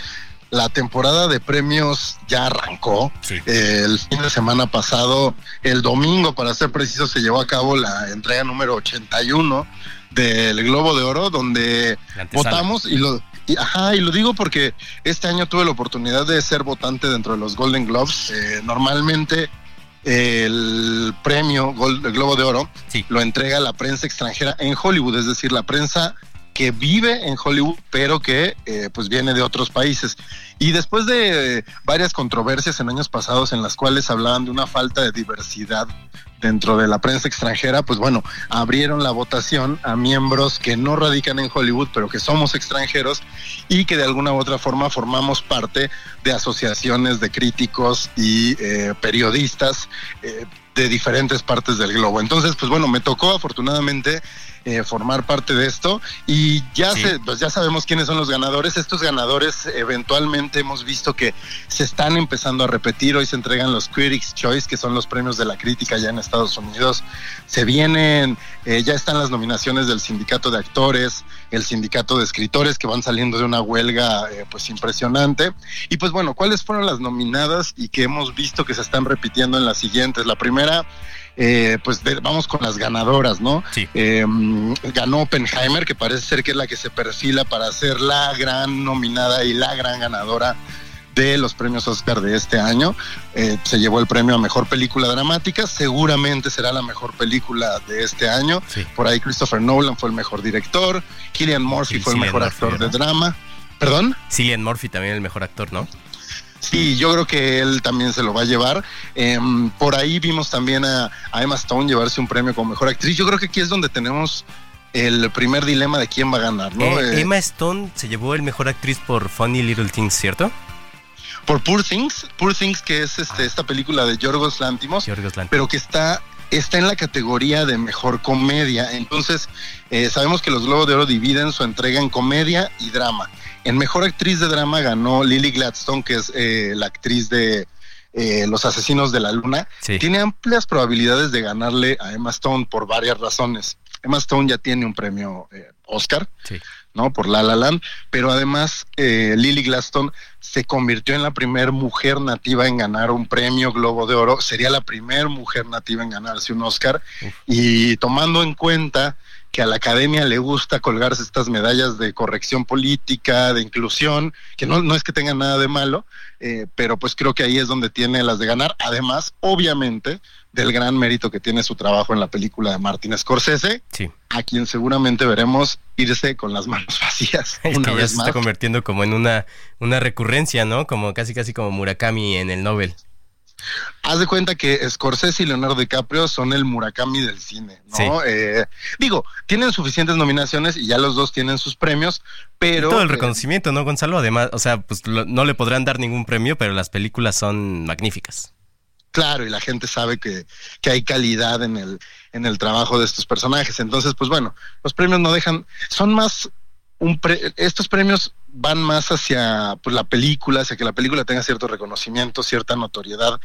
S17: la temporada de premios ya arrancó. El fin de semana pasado, el domingo, para ser preciso, se llevó a cabo la entrega número 81 del Globo de Oro, donde votamos y lo... ajá, y lo digo porque este año tuve la oportunidad de ser votante dentro de los Golden Globes. Eh, normalmente el premio el Globo de Oro lo entrega la prensa extranjera en Hollywood, es decir, la prensa que vive en Hollywood, pero que eh, pues viene de otros países. Y después de varias controversias en años pasados en las cuales hablaban de una falta de diversidad dentro de la prensa extranjera, pues bueno, abrieron la votación a miembros que no radican en Hollywood, pero que somos extranjeros y que de alguna u otra forma formamos parte de asociaciones de críticos y eh, periodistas eh, de diferentes partes del globo. Entonces, pues bueno, me tocó afortunadamente eh, formar parte de esto y ya se, pues ya sabemos quiénes son los ganadores. Estos ganadores eventualmente hemos visto que se están empezando a repetir. Hoy se entregan los Critics Choice, que son los premios de la crítica ya en Estados Unidos. Se vienen, eh, ya están las nominaciones del sindicato de actores, el sindicato de escritores que van saliendo de una huelga eh, pues impresionante. Y pues bueno, ¿cuáles fueron las nominadas y que hemos visto que se están repitiendo en las siguientes? La primera eh, pues vamos con las ganadoras, ¿no?
S14: Sí.
S17: Eh, ganó Oppenheimer, que parece ser que es la que se perfila para ser la gran nominada y la gran ganadora de los premios Oscar de este año. Eh, se llevó el premio a mejor película dramática, seguramente será la mejor película de este año. Por ahí Christopher Nolan fue el mejor director, Killian Murphy fue el mejor actor de drama. ¿Perdón?
S14: Cillian Murphy también el mejor actor, ¿no?
S17: Sí, yo creo que él también se lo va a llevar. Em, por ahí vimos también a, Emma Stone llevarse un premio como mejor actriz. Yo creo que aquí es donde tenemos el primer dilema de quién va a ganar, ¿no?
S14: Eh, eh, Emma Stone se llevó el mejor actriz por Funny Little Things, ¿cierto?
S17: Por Poor Things, Poor Things, que es este, esta película de Yorgos Lantimos, pero que está está en la categoría de mejor comedia. Entonces, eh, sabemos que los Globos de Oro dividen su entrega en comedia y drama. En mejor actriz de drama ganó Lily Gladstone, que es eh, la actriz de eh, Los Asesinos de la Luna. Tiene amplias probabilidades de ganarle a Emma Stone por varias razones. Emma Stone ya tiene un premio Oscar. ¿no? Por La La Land, pero además Lily Gladstone se convirtió en la primera mujer nativa en ganar un premio Globo de Oro, sería la primera mujer nativa en ganarse un Oscar, y tomando en cuenta que a la academia le gusta colgarse estas medallas de corrección política, de inclusión, que no, no es que tengan nada de malo, eh, pero pues creo que ahí es donde tiene las de ganar. Además, obviamente, del gran mérito que tiene su trabajo en la película de Martin Scorsese, a quien seguramente veremos irse con las manos vacías.
S14: Es que ya se está convirtiendo como en una, una recurrencia, ¿no? Como casi casi como Murakami en el Nobel.
S17: Haz de cuenta que Scorsese y Leonardo DiCaprio son el Murakami del cine, ¿no? Eh, digo, tienen suficientes nominaciones y ya los dos tienen sus premios, pero...
S14: todo el eh, reconocimiento, ¿no, Gonzalo? Además, o sea, pues no le podrán dar ningún premio, pero las películas son magníficas.
S17: Claro, y la gente sabe que, que hay calidad en el, en el trabajo de estos personajes. Entonces, pues bueno, los premios no dejan, son más un estos premios van más hacia pues, la película, hacia que la película tenga cierto reconocimiento, cierta notoriedad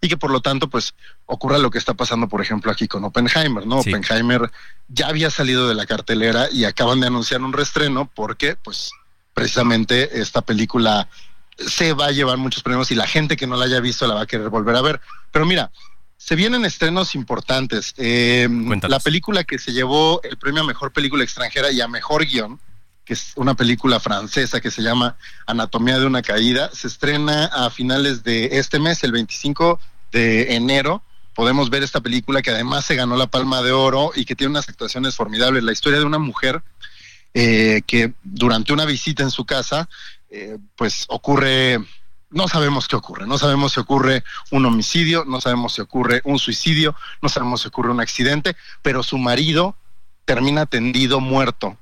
S17: y que por lo tanto pues ocurra lo que está pasando por ejemplo aquí con Oppenheimer, ¿no? Oppenheimer ya había salido de la cartelera y acaban de anunciar un restreno porque pues precisamente esta película se va a llevar muchos premios y la gente que no la haya visto la va a querer volver a ver. Pero mira, se vienen estrenos importantes. Eh, la película que se llevó el premio a mejor película extranjera y a mejor guion que es una película francesa que se llama Anatomía de una caída. Se estrena a finales de este mes, el 25 de enero. Podemos ver esta película que además se ganó la Palma de Oro y que tiene unas actuaciones formidables. La historia de una mujer eh, que durante una visita en su casa, eh, pues ocurre, no sabemos qué ocurre, no sabemos si ocurre un homicidio, no sabemos si ocurre un suicidio, no sabemos si ocurre un accidente, pero su marido termina tendido muerto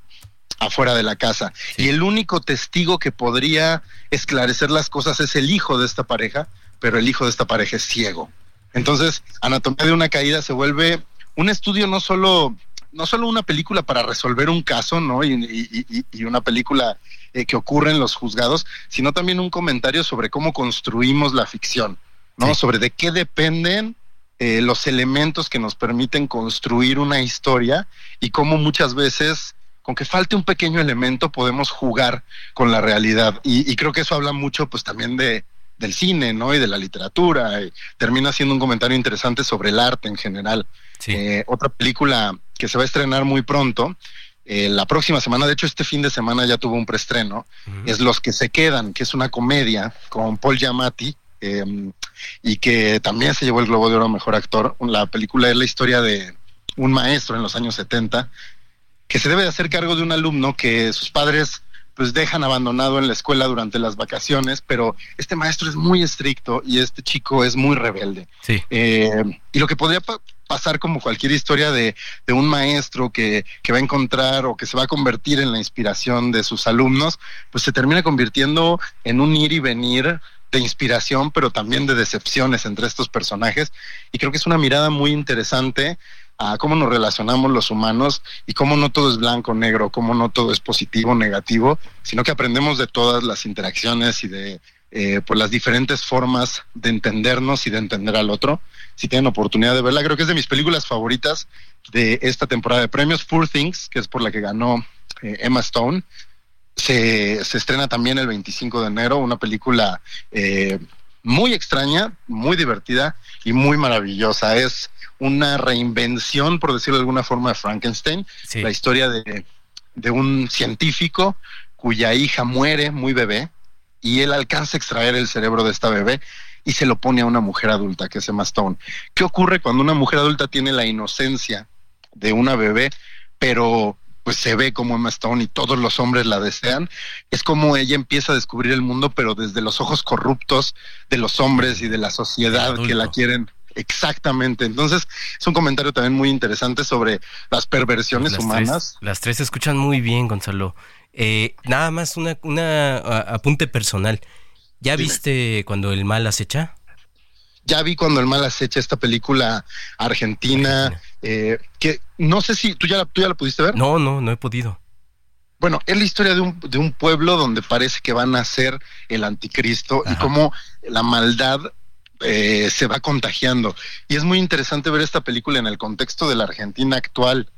S17: afuera de la casa. Y el único testigo que podría esclarecer las cosas es el hijo de esta pareja, pero el hijo de esta pareja es ciego. Entonces, Anatomía de una caída se vuelve un estudio no solo no solo una película para resolver un caso, ¿no? Y, una película eh, que ocurre en los juzgados, sino también un comentario sobre cómo construimos la ficción, ¿no? Sobre de qué dependen eh, los elementos que nos permiten construir una historia y cómo muchas veces con que falte un pequeño elemento podemos jugar con la realidad. Y, creo que eso habla mucho pues también de, del cine, ¿no? Y de la literatura. termina siendo un comentario interesante sobre el arte en general. Eh, otra película que se va a estrenar muy pronto, eh, la próxima semana, de hecho este fin de semana ya tuvo un preestreno, es Los que se quedan, que es una comedia con Paul Giamatti. Em, y que también se llevó el Globo de Oro Mejor Actor. La película es la historia de un maestro en los años 70 que se debe de hacer cargo de un alumno que sus padres pues dejan abandonado en la escuela durante las vacaciones, pero este maestro es muy estricto y este chico es muy rebelde.
S14: Sí.
S17: Eh, y lo que podría pasar como cualquier historia de, de un maestro que, que, va a encontrar o que se va a convertir en la inspiración de sus alumnos, pues se termina convirtiendo en un ir y venir de inspiración, pero también de decepciones entre estos personajes. Y creo que es una mirada muy interesante a cómo nos relacionamos los humanos y cómo no todo es blanco, negro, cómo no todo es positivo, negativo, sino que aprendemos de todas las interacciones y de eh, pues las diferentes formas de entendernos y de entender al otro. Si tienen oportunidad de verla, creo que es de mis películas favoritas de esta temporada de premios. Poor Things, que es por la que ganó eh, Emma Stone. Se, se, estrena también el 25 de enero, una película eh, muy extraña, muy divertida y muy maravillosa. Es una reinvención, por decirlo de alguna forma, de Frankenstein, la historia de, de un científico cuya hija muere muy bebé y él alcanza a extraer el cerebro de esta bebé y se lo pone a una mujer adulta, que es Emma Stone. ¿Qué ocurre cuando una mujer adulta tiene la inocencia de una bebé, pero pues se ve como Emma Stone y todos los hombres la desean, es como ella empieza a descubrir el mundo, pero desde los ojos corruptos de los hombres y de la sociedad que la quieren. Exactamente. Entonces, es un comentario también muy interesante sobre las perversiones humanas.
S14: las tres se escuchan muy bien, Gonzalo. Eh, nada más una, una apunte personal. ¿Ya viste cuando el mal acecha?
S17: Ya vi cuando el mal acecha esta película argentina, eh, que no sé si tú ya, la, tú ya la pudiste ver.
S14: No, no, no he podido.
S17: Bueno, es la historia de un, de un pueblo donde parece que van a ser el anticristo y cómo la maldad eh, se va contagiando. Y es muy interesante ver esta película en el contexto de la Argentina actual,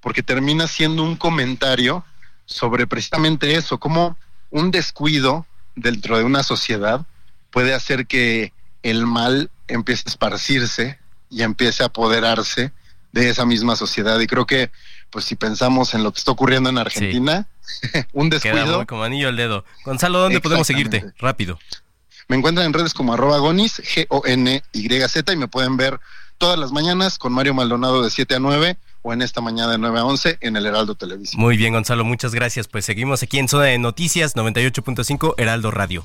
S17: porque termina siendo un comentario sobre precisamente eso, cómo un descuido dentro de una sociedad puede hacer que el mal empiece a esparcirse y empiece a apoderarse de esa misma sociedad. Y creo que, pues si pensamos en lo que está ocurriendo en Argentina, un descuido...
S14: como anillo al dedo. Gonzalo, ¿dónde podemos seguirte? Rápido.
S17: Me encuentran en redes como arroba gonis, G-O-N-Y-Z, y me pueden ver todas las mañanas con Mario Maldonado de 7 a 9 o en esta mañana de 9 a 11 en el Heraldo Televisión.
S14: Muy bien, Gonzalo, muchas gracias. Pues seguimos aquí en Zona de Noticias 98.5 Heraldo Radio.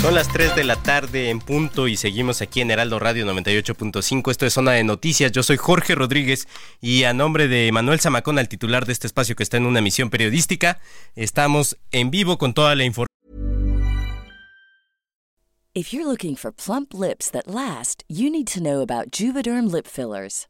S14: Son las 3 de la tarde en punto y seguimos aquí en Heraldo Radio 98.5. Esto es Zona de Noticias. Yo soy Jorge Rodríguez y a nombre de Manuel Zamacón, el titular de este espacio que está en una misión periodística, estamos en vivo con toda la información.
S18: If you're looking for plump lips that last, you need to know about Juvederm lip fillers.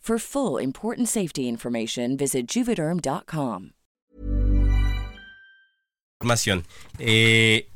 S18: For full important safety information, visit juvederm.com.
S14: Información. Eh,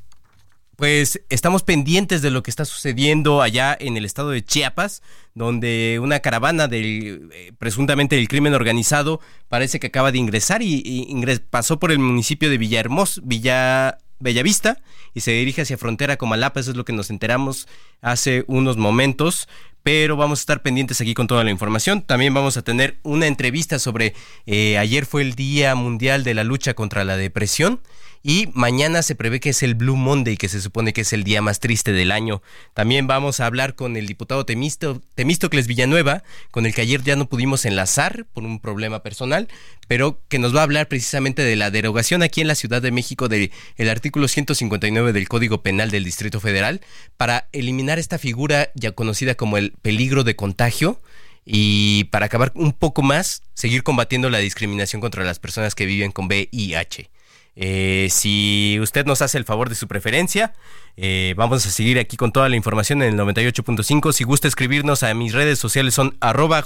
S14: pues estamos pendientes de lo que está sucediendo allá en el estado de Chiapas, donde una caravana del eh, presuntamente del crimen organizado parece que acaba de ingresar y, pasó por el municipio de Villahermosa, Villa Bellavista y se dirige hacia frontera con Malapa, eso es lo que nos enteramos hace unos momentos, pero vamos a estar pendientes aquí con toda la información. También vamos a tener una entrevista sobre, eh, ayer fue el Día Mundial de la Lucha contra la Depresión y mañana se prevé que es el Blue Monday, que se supone que es el día más triste del año. También vamos a hablar con el diputado Temisto, Temístocles Villanueva, con el que ayer ya no pudimos enlazar por un problema personal, pero que nos va a hablar precisamente de la derogación aquí en la Ciudad de México del el artículo 159 del Código Penal del Distrito Federal para eliminar esta figura ya conocida como el peligro de contagio y para acabar un poco más, seguir combatiendo la discriminación contra las personas que viven con VIH. Eh, si usted nos hace el favor de su preferencia, eh, vamos a seguir aquí con toda la información en el 98.5. Si gusta escribirnos a mis redes sociales son arroba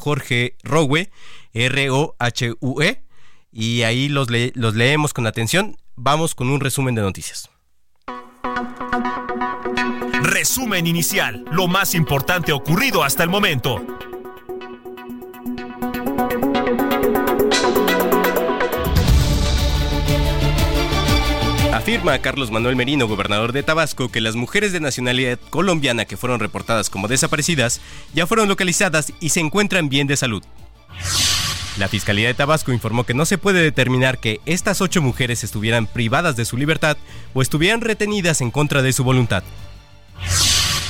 S14: R-O-H-U-E, y ahí los, los leemos con atención. Vamos con un resumen de noticias.
S2: Resumen inicial, lo más importante ocurrido hasta el momento.
S14: Afirma Carlos Manuel Merino, gobernador de Tabasco, que las mujeres de nacionalidad colombiana que fueron reportadas como desaparecidas ya fueron localizadas y se encuentran bien de salud. La Fiscalía de Tabasco informó que no se puede determinar que estas ocho mujeres estuvieran privadas de su libertad o estuvieran retenidas en contra de su voluntad.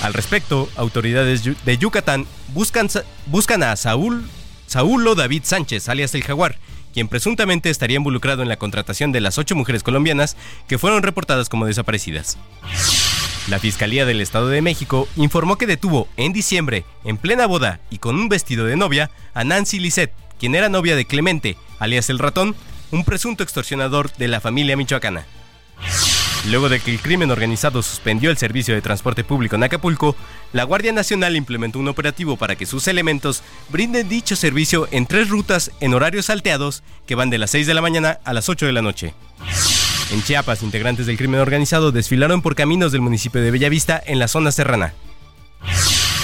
S14: Al respecto, autoridades de Yucatán buscan, buscan a Saúl, Saúlo David Sánchez, alias el Jaguar, quien presuntamente estaría involucrado en la contratación de las ocho mujeres colombianas que fueron reportadas como desaparecidas. La Fiscalía del Estado de México informó que detuvo en diciembre, en plena boda y con un vestido de novia, a Nancy Lisset, quien era novia de Clemente, alias el ratón, un presunto extorsionador de la familia michoacana. Luego de que el crimen organizado suspendió el servicio de transporte público en Acapulco, la Guardia Nacional implementó un operativo para que sus elementos brinden dicho servicio en tres rutas en horarios salteados que van de las 6 de la mañana a las 8 de la noche. En Chiapas, integrantes del crimen organizado desfilaron por caminos del municipio de Bellavista en la zona serrana.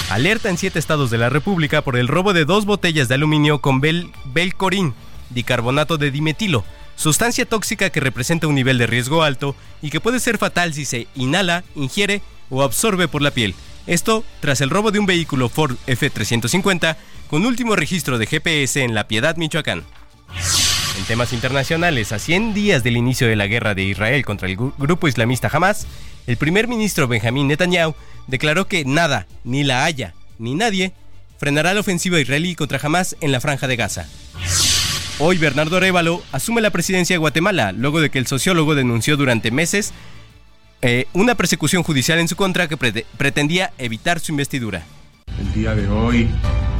S14: Alerta en siete estados de la República por el robo de dos botellas de aluminio con bel belcorín, dicarbonato de dimetilo, sustancia tóxica que representa un nivel de riesgo alto y que puede ser fatal si se inhala, ingiere o absorbe por la piel. Esto tras el robo de un vehículo Ford F350 con último registro de GPS en La Piedad, Michoacán. En temas internacionales, a 100 días del inicio de la guerra de Israel contra el grupo islamista Hamas, el primer ministro Benjamín Netanyahu declaró que nada, ni la Haya, ni nadie, frenará la ofensiva israelí contra Hamas en la franja de Gaza. Hoy Bernardo Arevalo asume la presidencia de Guatemala, luego de que el sociólogo denunció durante meses eh, una persecución judicial en su contra que pre pretendía evitar su investidura.
S7: El día de hoy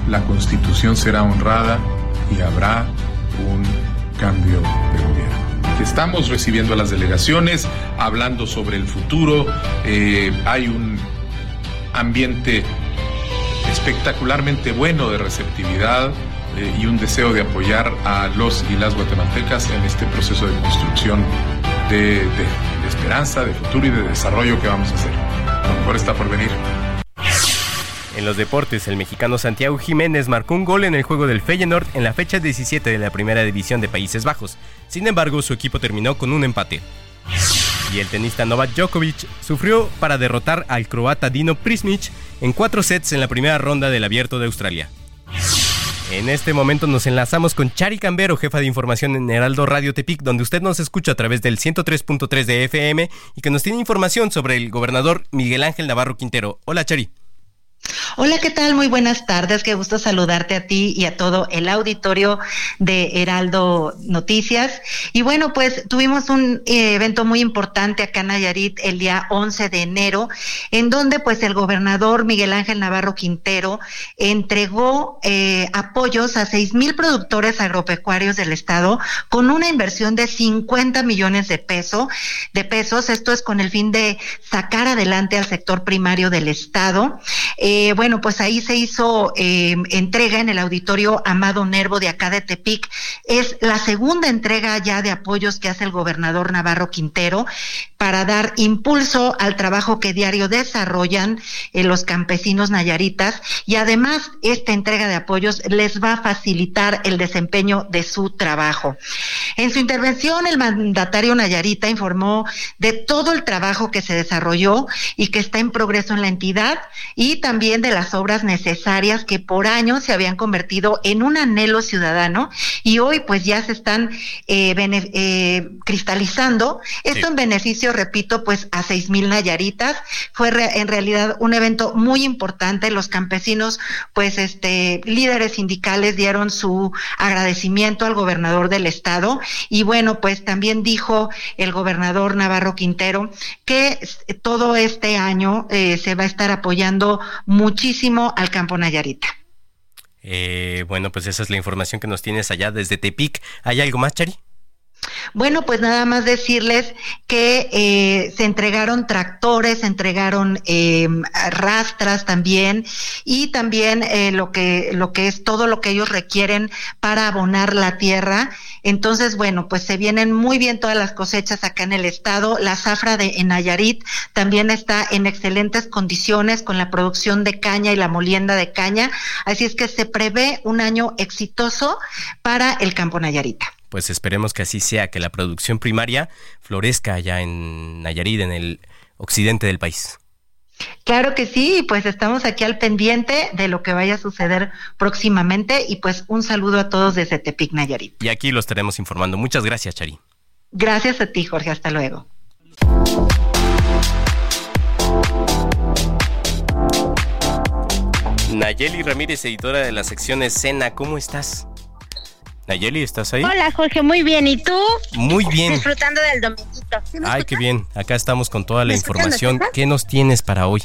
S7: la constitución será honrada y habrá un cambio de gobierno. Estamos recibiendo a las delegaciones, hablando sobre el futuro, eh, hay un ambiente espectacularmente bueno de receptividad eh, y un deseo de apoyar a los y las guatemaltecas en este proceso de construcción de, esperanza, de futuro y de desarrollo que vamos a hacer. Lo mejor está por venir.
S14: En los deportes, el mexicano Santiago Jiménez marcó un gol en el juego del Feyenoord en la fecha 17 de la Primera División de Países Bajos. Sin embargo, su equipo terminó con un empate. Y el tenista Novak Djokovic sufrió para derrotar al croata Dino Prismic en cuatro sets en la primera ronda del Abierto de Australia. En este momento nos enlazamos con Chari Cambero, jefa de información en Heraldo Radio Tepic, donde usted nos escucha a través del 103.3 de FM y que nos tiene información sobre el gobernador Miguel Ángel Navarro Quintero. Hola Chari.
S19: Hola, ¿qué tal? Muy buenas tardes. Qué gusto saludarte a ti y a todo el auditorio de Heraldo Noticias. Y bueno, pues tuvimos un eh, evento muy importante acá en Nayarit el día 11 de enero, en donde pues el gobernador Miguel Ángel Navarro Quintero entregó eh, apoyos a seis mil productores agropecuarios del estado con una inversión de 50 millones de pesos. De pesos. Esto es con el fin de sacar adelante al sector primario del estado. Eh, bueno, pues ahí se hizo eh, entrega en el auditorio Amado Nervo de acá de Tepic. Es la segunda entrega ya de apoyos que hace el gobernador Navarro Quintero para dar impulso al trabajo que diario desarrollan eh, los campesinos nayaritas y además esta entrega de apoyos les va a facilitar el desempeño de su trabajo. En su intervención, el mandatario Nayarita informó de todo el trabajo que se desarrolló y que está en progreso en la entidad y también de las obras necesarias que por años se habían convertido en un anhelo ciudadano y hoy pues ya se están eh, eh, cristalizando. Esto en beneficio repito, pues a seis mil Nayaritas. Fue en realidad un evento muy importante. Los campesinos, pues este, líderes sindicales dieron su agradecimiento al gobernador del estado. Y bueno, pues también dijo el gobernador Navarro Quintero que todo este año eh, se va a estar apoyando muchísimo al campo Nayarita.
S14: Eh, bueno, pues esa es la información que nos tienes allá desde Tepic. ¿Hay algo más, Chari?
S19: Bueno, pues nada más decirles que eh, se entregaron tractores, se entregaron eh, rastras también y también eh, lo que lo que es todo lo que ellos requieren para abonar la tierra. Entonces, bueno, pues se vienen muy bien todas las cosechas acá en el estado. La zafra de en Nayarit también está en excelentes condiciones con la producción de caña y la molienda de caña. Así es que se prevé un año exitoso para el campo Nayarita
S14: pues esperemos que así sea, que la producción primaria florezca allá en Nayarit, en el occidente del país.
S19: Claro que sí, pues estamos aquí al pendiente de lo que vaya a suceder próximamente y pues un saludo a todos desde Tepic Nayarit.
S14: Y aquí lo estaremos informando. Muchas gracias, Chari.
S19: Gracias a ti, Jorge. Hasta luego.
S14: Nayeli Ramírez, editora de la sección Escena, ¿cómo estás? Nayeli, ¿estás ahí?
S20: Hola, Jorge, muy bien. ¿Y tú?
S14: Muy bien.
S20: Disfrutando del dominguito.
S14: Ay, qué bien. Acá estamos con toda la información. ¿Qué nos tienes para hoy?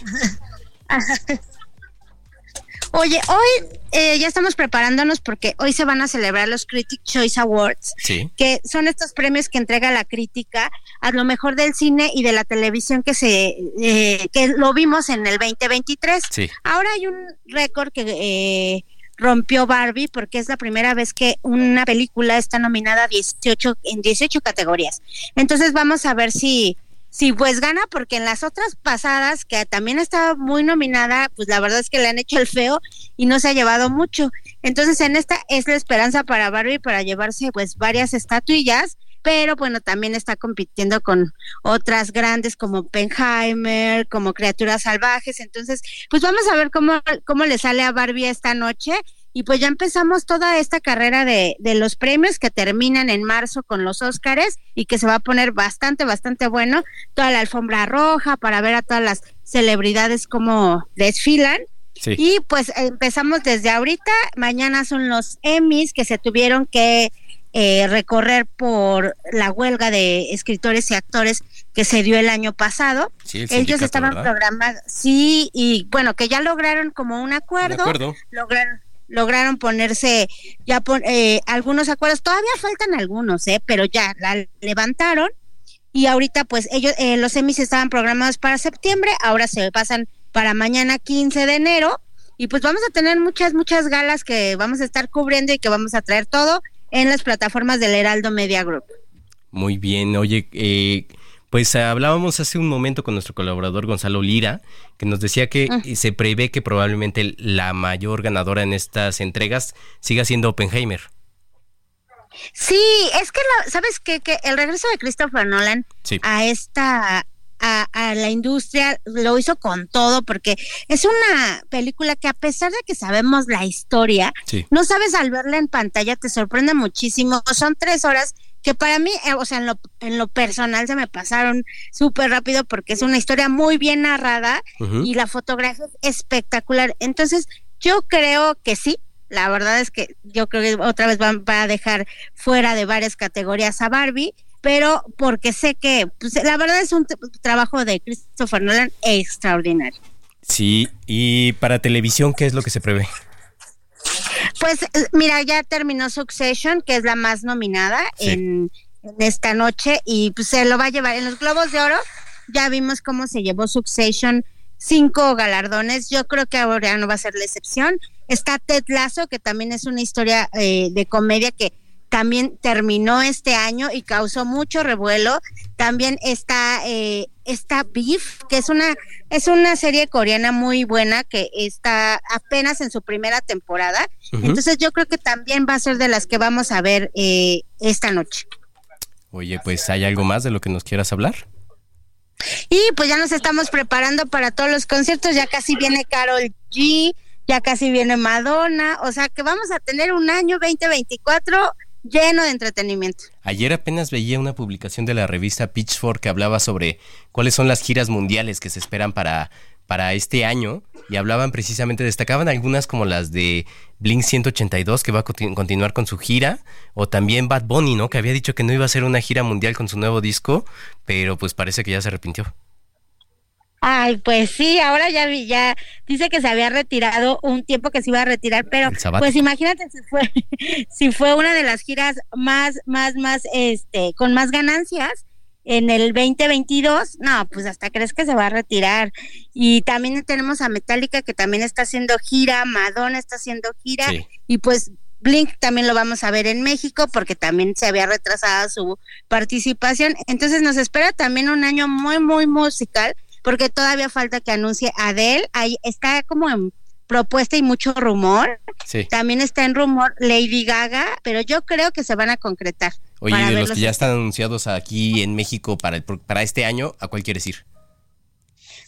S20: Oye, hoy eh, ya estamos preparándonos porque hoy se van a celebrar los Critic Choice Awards,
S14: sí.
S20: que son estos premios que entrega la crítica a lo mejor del cine y de la televisión que se eh, que lo vimos en el 2023.
S14: Sí.
S20: Ahora hay un récord que eh, rompió Barbie porque es la primera vez que una película está nominada 18 en 18 categorías. Entonces vamos a ver si si pues gana porque en las otras pasadas que también estaba muy nominada, pues la verdad es que le han hecho el feo y no se ha llevado mucho. Entonces en esta es la esperanza para Barbie para llevarse pues varias estatuillas pero bueno, también está compitiendo con otras grandes como Penheimer, como Criaturas Salvajes, entonces, pues vamos a ver cómo, cómo le sale a Barbie esta noche. Y pues ya empezamos toda esta carrera de, de los premios que terminan en marzo con los Óscares y que se va a poner bastante, bastante bueno. Toda la alfombra roja para ver a todas las celebridades como desfilan. Y pues empezamos desde ahorita. Mañana son los Emmys que se tuvieron que eh, recorrer por la huelga de escritores y actores que se dio el año pasado. Ellos estaban programados, sí, y bueno, que ya lograron como un acuerdo, lograron lograron ponerse ya eh, algunos acuerdos, todavía faltan algunos, eh, pero ya la levantaron. Y ahorita pues ellos eh, los semis estaban programados para septiembre, ahora se pasan para mañana 15 de enero. Y pues vamos a tener muchas muchas galas que vamos a estar cubriendo y que vamos a traer todo en las plataformas del Heraldo Media Group.
S14: Muy bien, oye, eh, Pues eh, hablábamos hace un momento con nuestro colaborador Gonzalo Lira, que nos decía que
S20: Ah.
S14: se prevé que probablemente la mayor ganadora en estas entregas siga siendo Oppenheimer.
S20: Sí, es que, la- ¿sabes qué? Que el regreso de Christopher Nolan
S14: Sí.
S20: a esta, a, a la industria, lo hizo con todo, porque es una película que a pesar de que sabemos la historia,
S14: Sí.
S20: no sabes al verla en pantalla, te sorprende muchísimo. Son tres horas que para mí, eh, o sea, en lo, en lo personal se me pasaron súper rápido porque es una historia muy bien narrada y la fotografía es espectacular. Entonces, yo creo que sí. La verdad es que yo creo que otra vez van va a dejar fuera de varias categorías a Barbie, pero porque sé que pues, la verdad es un trabajo de Christopher Nolan extraordinario.
S14: Sí, y para televisión, ¿qué es lo que se prevé?
S20: Pues eh, mira, ya terminó Succession, que es la más nominada
S14: Sí.
S20: en, en esta noche, y pues se lo va a llevar en los Globos de Oro. Ya vimos cómo se llevó Succession, cinco galardones. Yo creo que ahora no va a ser la excepción. Está Ted Lasso, que también es una historia eh, de comedia que también terminó este año y causó mucho revuelo. También está eh, está Beef, que es una es una serie coreana muy buena que está apenas en su primera temporada. Entonces yo creo que también va a ser de las que vamos a ver eh, esta noche.
S14: Oye, pues ¿hay algo más de lo que nos quieras hablar?
S20: Y pues ya nos estamos preparando para todos los conciertos, ya casi viene Carol G, ya casi viene Madonna, o sea que vamos a tener un año 2024 lleno de entretenimiento.
S14: Ayer apenas veía una publicación de la revista Pitchfork que hablaba sobre cuáles son las giras mundiales que se esperan para, para este año y hablaban precisamente, destacaban algunas como las de Blink 182 que va a conti- continuar con su gira o también Bad Bunny, ¿no? Que había dicho que no iba a hacer una gira mundial con su nuevo disco, pero pues parece que ya se arrepintió.
S20: Ay, pues sí, ahora ya vi, ya dice que se había retirado un tiempo que se iba a retirar, pero pues imagínate si fue si fue una de las giras más más más este con más ganancias en el 2022, no, pues hasta crees que se va a retirar. Y también tenemos a Metallica que también está haciendo gira, Madonna está haciendo gira
S21: Sí.
S20: y pues Blink también lo vamos a ver en México porque también se había retrasado su participación. Entonces nos espera también un año muy, muy musical porque todavía falta que anuncie Adele. Ahí está como en propuesta y mucho rumor.
S14: Sí.
S20: También está en rumor Lady Gaga, pero yo creo que se van a concretar.
S14: Oye, de los que ya están anunciados aquí en México para, el, para este año, ¿a cuál quieres ir?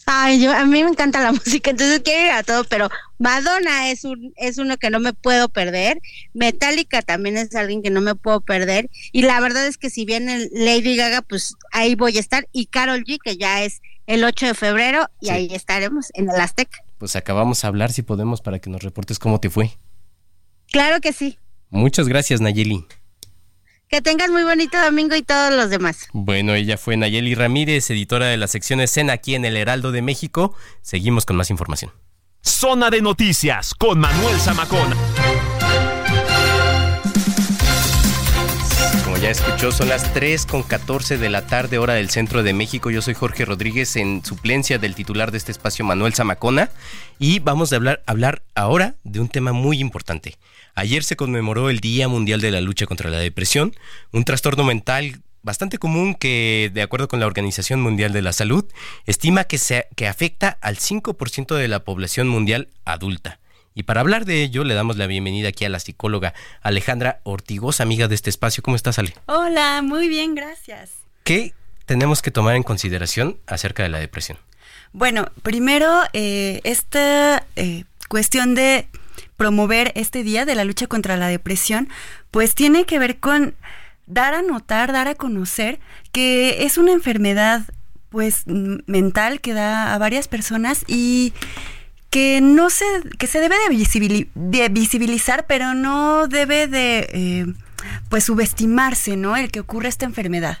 S20: Ay, yo, a mí me encanta la música, entonces quiero ir a todo, pero Madonna es un es uno que no me puedo perder. Metallica también es alguien que no me puedo perder. Y la verdad es que si viene Lady Gaga, pues ahí voy a estar. Y Carol G, que ya es el 8 de febrero, y
S14: Sí.
S20: ahí estaremos en el Azteca.
S14: Pues acabamos a hablar si podemos para que nos reportes cómo te fue.
S20: Claro que sí.
S14: Muchas gracias, Nayeli.
S20: Que tengas muy bonito domingo y todos los demás.
S14: Bueno, ella fue Nayeli Ramírez, editora de la sección escena aquí en el Heraldo de México. Seguimos con más información.
S2: Zona de noticias con Manuel Zamacona.
S14: Ya escuchó, son las 3 con 14 de la tarde, hora del centro de México. Yo soy Jorge Rodríguez, en suplencia del titular de este espacio, Manuel Zamacona. Y vamos a hablar, hablar ahora de un tema muy importante. Ayer se conmemoró el Día Mundial de la Lucha contra la Depresión, un trastorno mental bastante común que, de acuerdo con la Organización Mundial de la Salud, estima que, se, que afecta al 5% de la población mundial adulta. Y para hablar de ello, le damos la bienvenida aquí a la psicóloga Alejandra Ortigosa, amiga de este espacio. ¿Cómo estás, Ale?
S22: Hola, muy bien, gracias.
S14: ¿Qué tenemos que tomar en consideración acerca de la depresión?
S22: Bueno, primero, eh, esta eh, cuestión de promover este día de la lucha contra la depresión, pues tiene que ver con dar a notar, dar a conocer que es una enfermedad pues mental que da a varias personas y que no se, que se debe de, de visibilizar, pero no debe de eh, pues subestimarse, ¿no? El que ocurre esta enfermedad.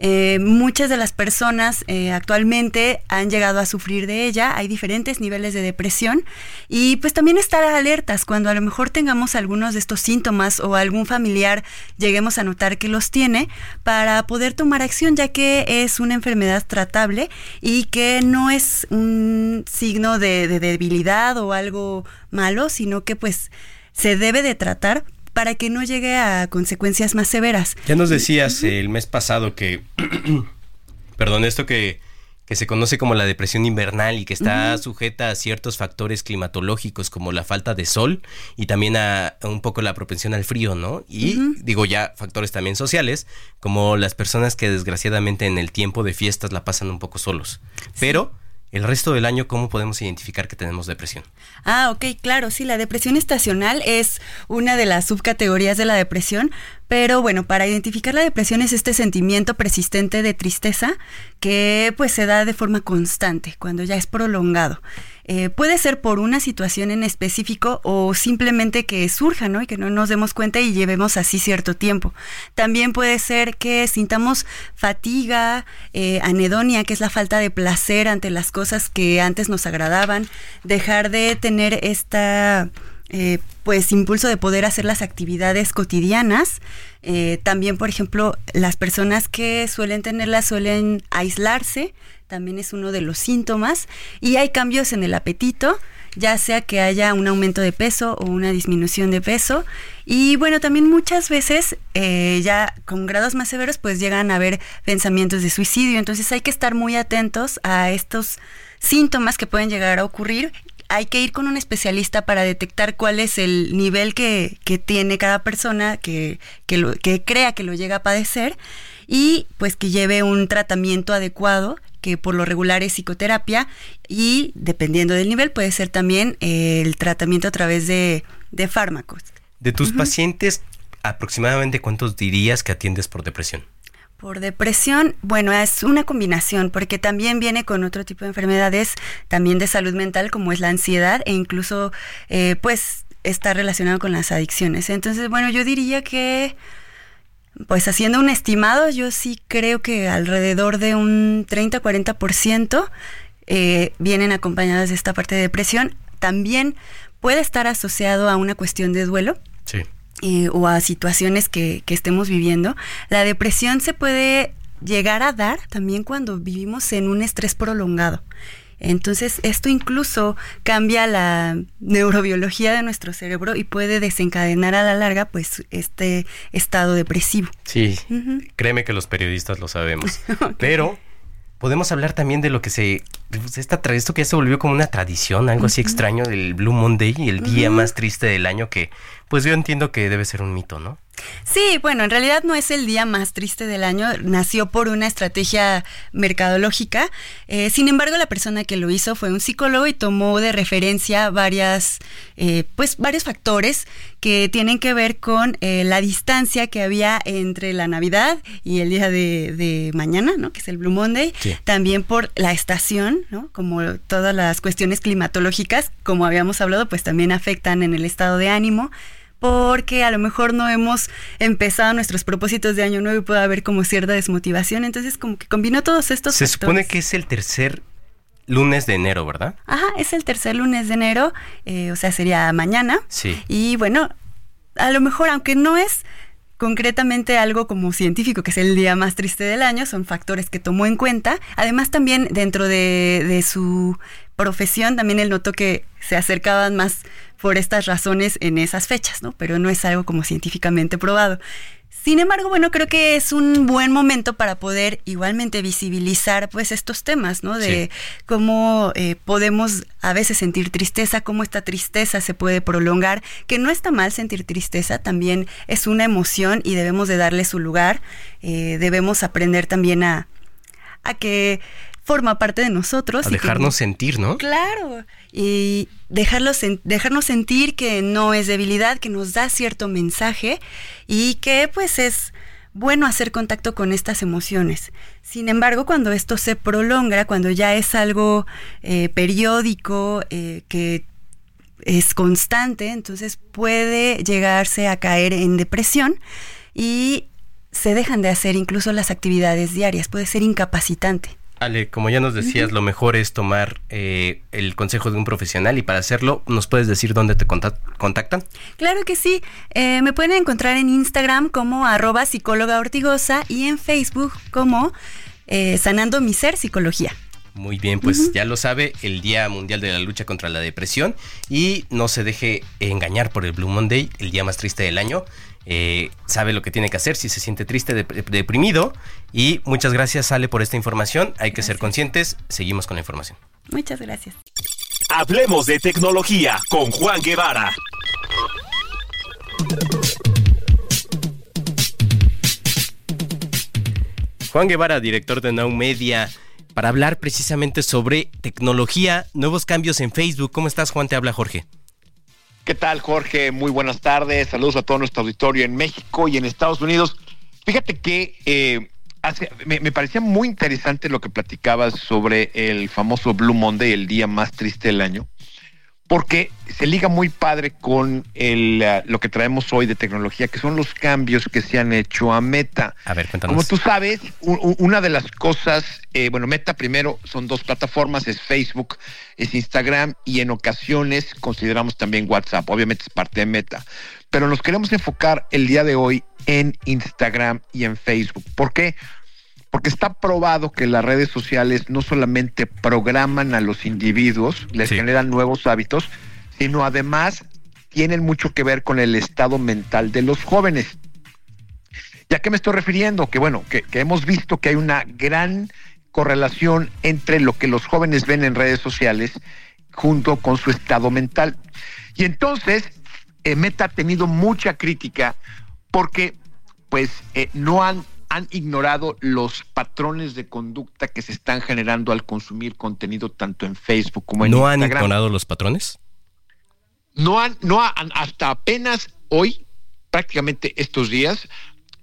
S22: Eh, muchas de las personas eh, actualmente han llegado a sufrir de ella, hay diferentes niveles de depresión y pues también estar alertas. Cuando a lo mejor tengamos algunos de estos síntomas o algún familiar lleguemos a notar que los tiene para poder tomar acción ya que es una enfermedad tratable y que no es un signo de, de debilidad o algo malo, sino que pues se debe de tratar para que no llegue a consecuencias más severas.
S14: Ya nos decías el mes pasado que Perdón, esto que que se conoce como la depresión invernal y que está sujeta a ciertos factores climatológicos como la falta de sol y también a, un poco la propensión al frío, ¿no? Y digo ya factores también sociales como las personas que desgraciadamente en el tiempo de fiestas la pasan un poco solos. Pero el resto del año, ¿cómo podemos identificar que tenemos depresión?
S22: Ah, ok, claro, sí, la depresión estacional es una de las subcategorías de la depresión, pero bueno, para identificar la depresión es este sentimiento persistente de tristeza que pues se da de forma constante, cuando ya es prolongado. Eh, puede ser por una situación en específico o simplemente que surja, ¿no? Y que no nos demos cuenta y llevemos así cierto tiempo. También puede ser que sintamos fatiga, eh, anedonia, que es la falta de placer ante las cosas que antes nos agradaban, dejar de tener esta... Eh, pues impulso de poder hacer las actividades cotidianas. también, por ejemplo, las personas que suelen tenerla suelen aislarse, también es uno de los síntomas. Y hay cambios en el apetito, ya sea que haya un aumento de peso o una disminución de peso. Y bueno, también muchas veces, eh, ya con grados más severos, pues llegan a haber pensamientos de suicidio. Entonces hay que estar muy atentos a estos síntomas que pueden llegar a ocurrir hay que ir con un especialista para detectar cuál es el nivel que, que tiene cada persona que, que, lo, que crea que lo llega a padecer y pues que lleve un tratamiento adecuado que por lo regular es psicoterapia y dependiendo del nivel puede ser también eh, el tratamiento a través de, fármacos.
S14: De tus pacientes, aproximadamente cuántos dirías que atiendes por depresión?
S22: Por depresión, bueno, es una combinación, porque también viene con otro tipo de enfermedades, también de salud mental, como es la ansiedad, e incluso, eh, pues, está relacionado con las adicciones. Entonces, bueno, yo diría que pues haciendo un estimado, yo sí creo que alrededor de un 30-40% eh, vienen acompañadas de esta parte de depresión. También puede estar asociado a una cuestión de duelo. Eh, o a situaciones que, que estemos viviendo. La depresión se puede llegar a dar también cuando vivimos en un estrés prolongado. Entonces, esto incluso cambia la neurobiología de nuestro cerebro y puede desencadenar a la larga, pues, este estado depresivo.
S14: Sí, créeme que los periodistas lo sabemos. Pero podemos hablar también de lo que se pues, esta esto que ya se volvió como una tradición, algo así extraño del Blue Monday, el día más triste del año que pues yo entiendo que debe ser un mito, ¿no?
S22: Sí, bueno, en realidad no es el día más triste del año, nació por una estrategia mercadológica. Eh, sin embargo, la persona que lo hizo fue un psicólogo y tomó de referencia varias, eh, pues, varios factores que tienen que ver con eh, la distancia que había entre la Navidad y el día de, mañana, ¿no? Que es el Blue Monday. También por la estación, ¿no? Como todas las cuestiones climatológicas, como habíamos hablado, pues también afectan en el estado de ánimo porque a lo mejor no hemos empezado nuestros propósitos de año nuevo y puede haber como cierta desmotivación. Entonces, como que combinó todos estos.
S14: Se supone que es el tercer lunes de enero, ¿verdad?
S22: Ajá, es el tercer lunes de enero, eh, o sea, sería mañana.
S14: Sí.
S22: Y bueno, a lo mejor, aunque no es concretamente algo como científico, que es el día más triste del año, son factores que tomó en cuenta. Además, también dentro de, de su profesión, también él notó que se acercaban más por estas razones en esas fechas, ¿no? Pero no es algo como científicamente probado. Sin embargo, bueno, creo que es un buen momento para poder igualmente visibilizar pues estos temas, ¿no? De cómo eh, podemos a veces sentir tristeza, cómo esta tristeza se puede prolongar, que no está mal sentir tristeza, también es una emoción y debemos de darle su lugar, eh, debemos aprender también a, a que forma parte de nosotros.
S14: A dejarnos sentir, ¿no?
S22: Claro, y dejarlos dejarnos sentir que no es debilidad, que nos da cierto mensaje y que pues es bueno hacer contacto con estas emociones. Sin embargo, cuando esto se prolonga, cuando ya es algo eh, periódico, eh, que es constante, entonces puede llegarse a caer en depresión y se dejan de hacer incluso las actividades diarias, puede ser incapacitante.
S14: Ale, como ya nos decías, lo mejor es tomar eh, el consejo de un profesional y para hacerlo, ¿nos puedes decir dónde te contactan?
S22: Claro que sí. Eh, me pueden encontrar en Instagram como arroba psicóloga ortigosa y en Facebook como eh, Sanando mi Ser Psicología.
S14: Muy bien, pues ya lo sabe, el Día Mundial de la Lucha contra la Depresión y no se deje engañar por el Blue Monday, el día más triste del año. Eh, sabe lo que tiene que hacer si se siente triste, deprimido. Y muchas gracias, Ale, por esta información. Hay que ser conscientes. Seguimos con la información.
S22: Muchas gracias.
S2: Hablemos de tecnología con Juan Guevara.
S14: Juan Guevara, director de Now Media, para hablar precisamente sobre tecnología, nuevos cambios en Facebook. ¿Cómo estás, Juan? Te habla Jorge.
S23: ¿Qué tal, Jorge? Muy buenas tardes. Saludos a todo nuestro auditorio en México y en Estados Unidos. Fíjate que eh, me, parecía muy interesante lo que platicabas sobre el famoso Blue Monday, el día más triste del año porque se liga muy padre con el, uh, lo que traemos hoy de tecnología, que son los cambios que se han hecho a Meta.
S14: A ver, cuéntanos.
S23: Como tú sabes, una de las cosas, eh, bueno, Meta primero son dos plataformas, es Facebook, es Instagram y en ocasiones consideramos también WhatsApp, obviamente es parte de Meta. Pero nos queremos enfocar el día de hoy en Instagram y en Facebook. ¿Por qué? porque está probado que las redes sociales no solamente programan a los individuos, les generan nuevos hábitos, sino además tienen mucho que ver con el estado mental de los jóvenes. ¿Ya qué me estoy refiriendo? Que bueno, que, hemos visto que hay una gran correlación entre lo que los jóvenes ven en redes sociales junto con su estado mental. Y entonces, eh, Meta ha tenido mucha crítica porque pues eh, no han han ignorado los patrones de conducta que se están generando al consumir contenido tanto en Facebook como en
S14: Instagram. ¿No han ignorado los patrones?
S23: No han, no han, hasta apenas hoy, prácticamente estos días,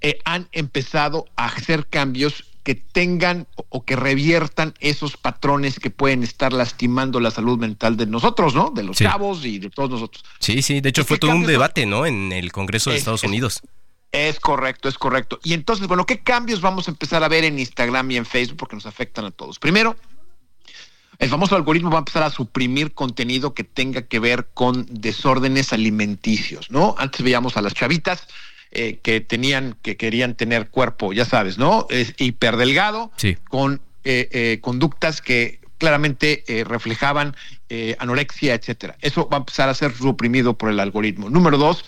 S23: eh, han empezado a hacer cambios que tengan o que reviertan esos patrones que pueden estar lastimando la salud mental de nosotros, ¿no? De los cabos y de todos nosotros.
S14: Sí, sí, de hecho fue todo un debate, ¿no? En el Congreso de Estados Unidos.
S23: Es correcto, es correcto. Y entonces, bueno, ¿qué cambios vamos a empezar a ver en Instagram y en Facebook? Porque nos afectan a todos. Primero, el famoso algoritmo va a empezar a suprimir contenido que tenga que ver con desórdenes alimenticios, ¿no? Antes veíamos a las chavitas eh, que tenían, que querían tener cuerpo, ya sabes, ¿no? Es hiperdelgado,
S14: sí.
S23: con eh, eh, conductas que claramente reflejaban anorexia, etcétera. Eso va a empezar a ser suprimido por el algoritmo. Número dos,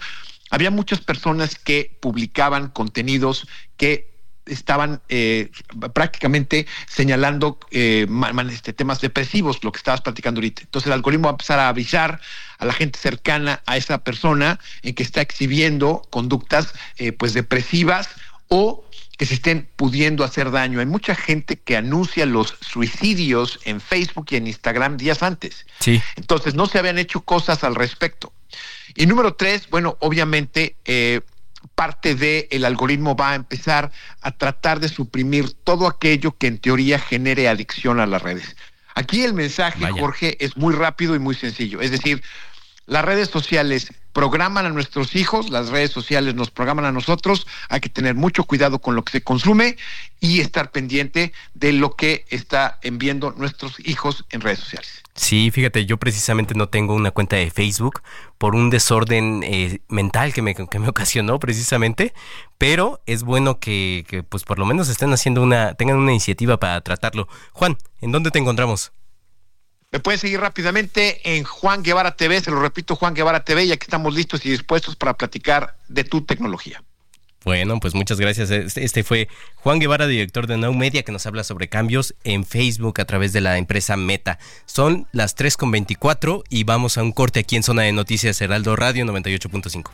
S23: había muchas personas que publicaban contenidos que estaban eh, prácticamente señalando eh, este, temas depresivos, lo que estabas platicando ahorita. Entonces el algoritmo va a empezar a avisar a la gente cercana a esa persona en que está exhibiendo conductas eh, pues depresivas o que se estén pudiendo hacer daño. Hay mucha gente que anuncia los suicidios en Facebook y en Instagram días antes.
S14: Sí.
S23: Entonces no se habían hecho cosas al respecto. Y número tres, bueno, obviamente eh, parte del el algoritmo va a empezar a tratar de suprimir todo aquello que en teoría genere adicción a las redes. Aquí el mensaje, Jorge, es muy rápido y muy sencillo. Es decir, las redes sociales programan a nuestros hijos, las redes sociales nos programan a nosotros, hay que tener mucho cuidado con lo que se consume y estar pendiente de lo que está enviando nuestros hijos en redes sociales.
S14: Sí, fíjate, yo precisamente no tengo una cuenta de Facebook por un desorden eh, mental que me, que me ocasionó precisamente, pero es bueno que, que, pues por lo menos estén haciendo una, tengan una iniciativa para tratarlo. Juan, ¿en dónde te encontramos?
S23: Me pueden seguir rápidamente en Juan Guevara TV, se lo repito, Juan Guevara TV, ya que estamos listos y dispuestos para platicar de tu tecnología.
S14: Bueno, pues muchas gracias. Este, este fue Juan Guevara, director de Now Media, que nos habla sobre cambios en Facebook a través de la empresa Meta. Son las 3.24 y vamos a un corte aquí en Zona de Noticias Heraldo Radio 98.5.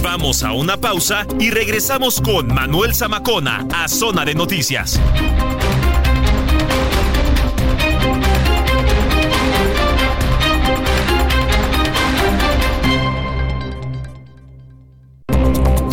S2: Vamos a una pausa y regresamos con Manuel Zamacona a Zona de Noticias.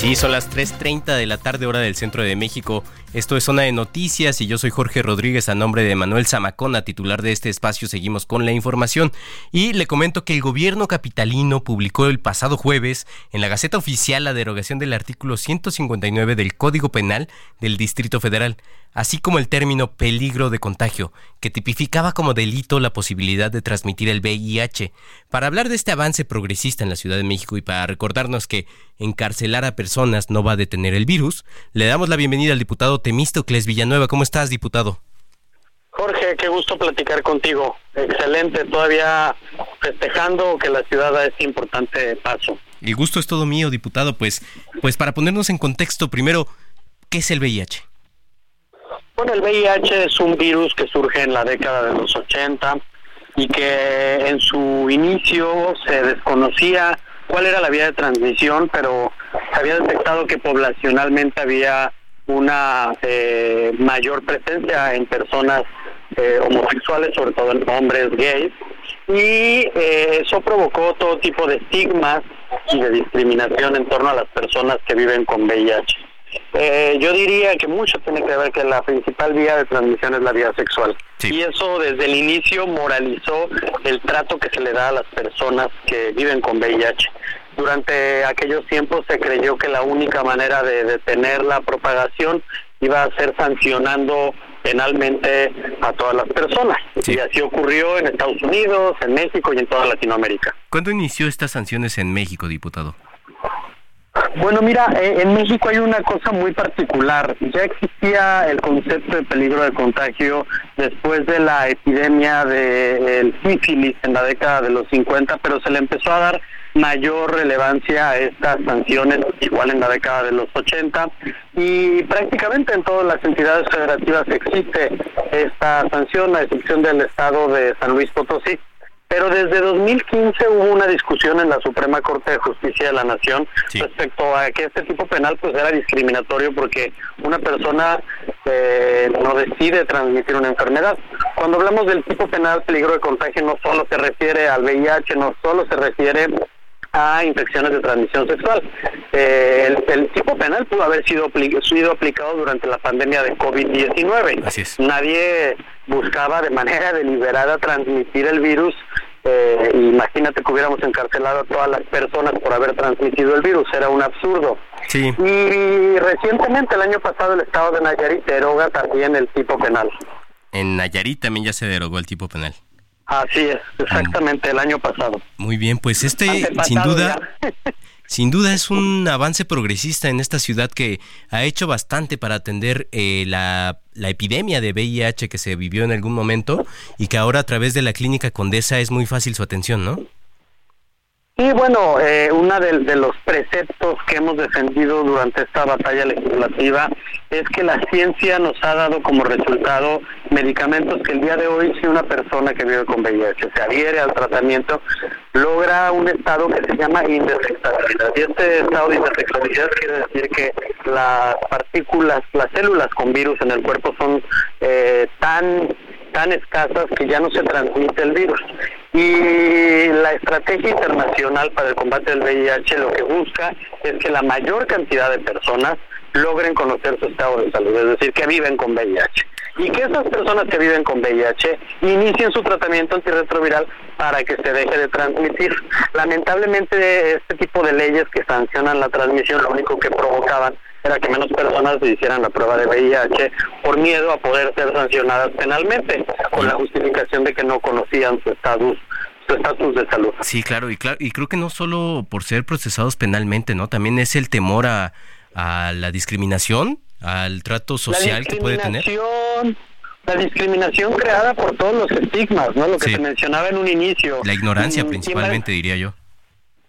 S14: Sí, son las 3.30 de la tarde hora del centro de México. Esto es Zona de Noticias y yo soy Jorge Rodríguez a nombre de Manuel Zamacona, titular de este espacio. Seguimos con la información y le comento que el gobierno capitalino publicó el pasado jueves en la Gaceta Oficial la derogación del artículo 159 del Código Penal del Distrito Federal, así como el término peligro de contagio, que tipificaba como delito la posibilidad de transmitir el VIH. Para hablar de este avance progresista en la Ciudad de México y para recordarnos que encarcelar a personas no va a detener el virus, le damos la bienvenida al diputado Temístocles Villanueva. ¿Cómo estás, diputado?
S24: Jorge, qué gusto platicar contigo. Excelente, todavía festejando que la ciudad da este importante paso.
S14: El gusto es todo mío, diputado. Pues, pues para ponernos en contexto, primero, ¿qué es el VIH?
S24: Bueno, el VIH es un virus que surge en la década de los 80 y que en su inicio se desconocía cuál era la vía de transmisión, pero se había detectado que poblacionalmente había una eh, mayor presencia en personas eh, homosexuales, sobre todo en hombres gays, y eh, eso provocó todo tipo de estigmas y de discriminación en torno a las personas que viven con VIH. Yo diría que mucho tiene que ver que la principal vía de transmisión es la vía sexual. Y eso desde el inicio moralizó el trato que se le da a las personas que viven con VIH durante aquellos tiempos se creyó que la única manera de detener la propagación iba a ser sancionando penalmente a todas las personas. Y así ocurrió en Estados Unidos, en México y en toda Latinoamérica.
S14: ¿Cuándo inició estas sanciones en México, diputado?
S24: Bueno, mira, eh, en México hay una cosa muy particular. Ya existía el concepto de peligro de contagio después de la epidemia del sífilis en la década de los 50, pero se le empezó a dar mayor relevancia a estas sanciones, igual en la década de los 80, y prácticamente en todas las entidades federativas existe esta sanción, a excepción del estado de San Luis Potosí. Pero desde 2015 hubo una discusión en la Suprema Corte de Justicia de la Nación respecto a que este tipo penal pues era discriminatorio porque una persona eh, no decide transmitir una enfermedad. Cuando hablamos del tipo penal peligro de contagio no solo se refiere al VIH, no solo se refiere a infecciones de transmisión sexual. Eh, el, tipo penal pudo haber sido, sido aplicado durante la pandemia de COVID-19. Nadie buscaba de manera deliberada transmitir el virus. Eh, imagínate que hubiéramos encarcelado a todas las personas por haber transmitido el virus, era un absurdo. Y recientemente, el año pasado, el estado de Nayarit deroga también el tipo penal.
S14: En Nayarit también ya se derogó el tipo penal.
S24: Así es, exactamente, el año pasado.
S14: Muy bien, pues este sin duda, sin duda es un avance progresista en esta ciudad que ha hecho bastante para atender eh, la, la epidemia de VIH que se vivió en algún momento y que ahora a través de la clínica Condesa es muy fácil su atención, ¿no?
S24: Y bueno, eh, uno de, los preceptos que hemos defendido durante esta batalla legislativa es que la ciencia nos ha dado como resultado medicamentos que el día de hoy si una persona que vive con VIH se adhiere al tratamiento, logra un estado que se llama indetectabilidad. Y este estado de indetectabilidad quiere decir que las partículas, las células con virus en el cuerpo son eh, tan tan escasas que ya no se transmite el virus. Y la estrategia internacional para el combate del VIH lo que busca es que la mayor cantidad de personas logren conocer su estado de salud, es decir, que viven con VIH. Y que esas personas que viven con VIH inicien su tratamiento antirretroviral para que se deje de transmitir. Lamentablemente este tipo de leyes que sancionan la transmisión lo único que provocaban era que menos personas se hicieran la prueba de VIH por miedo a poder ser sancionadas penalmente, con la justificación de que no conocían su estatus su estatus de salud.
S14: Sí, claro, y claro, y creo que no solo por ser procesados penalmente, ¿no? También es el temor a, a la discriminación, al trato social que puede tener.
S24: La discriminación creada por todos los estigmas, ¿no? Lo que se mencionaba en un inicio.
S14: La ignorancia mm, principalmente, diría yo.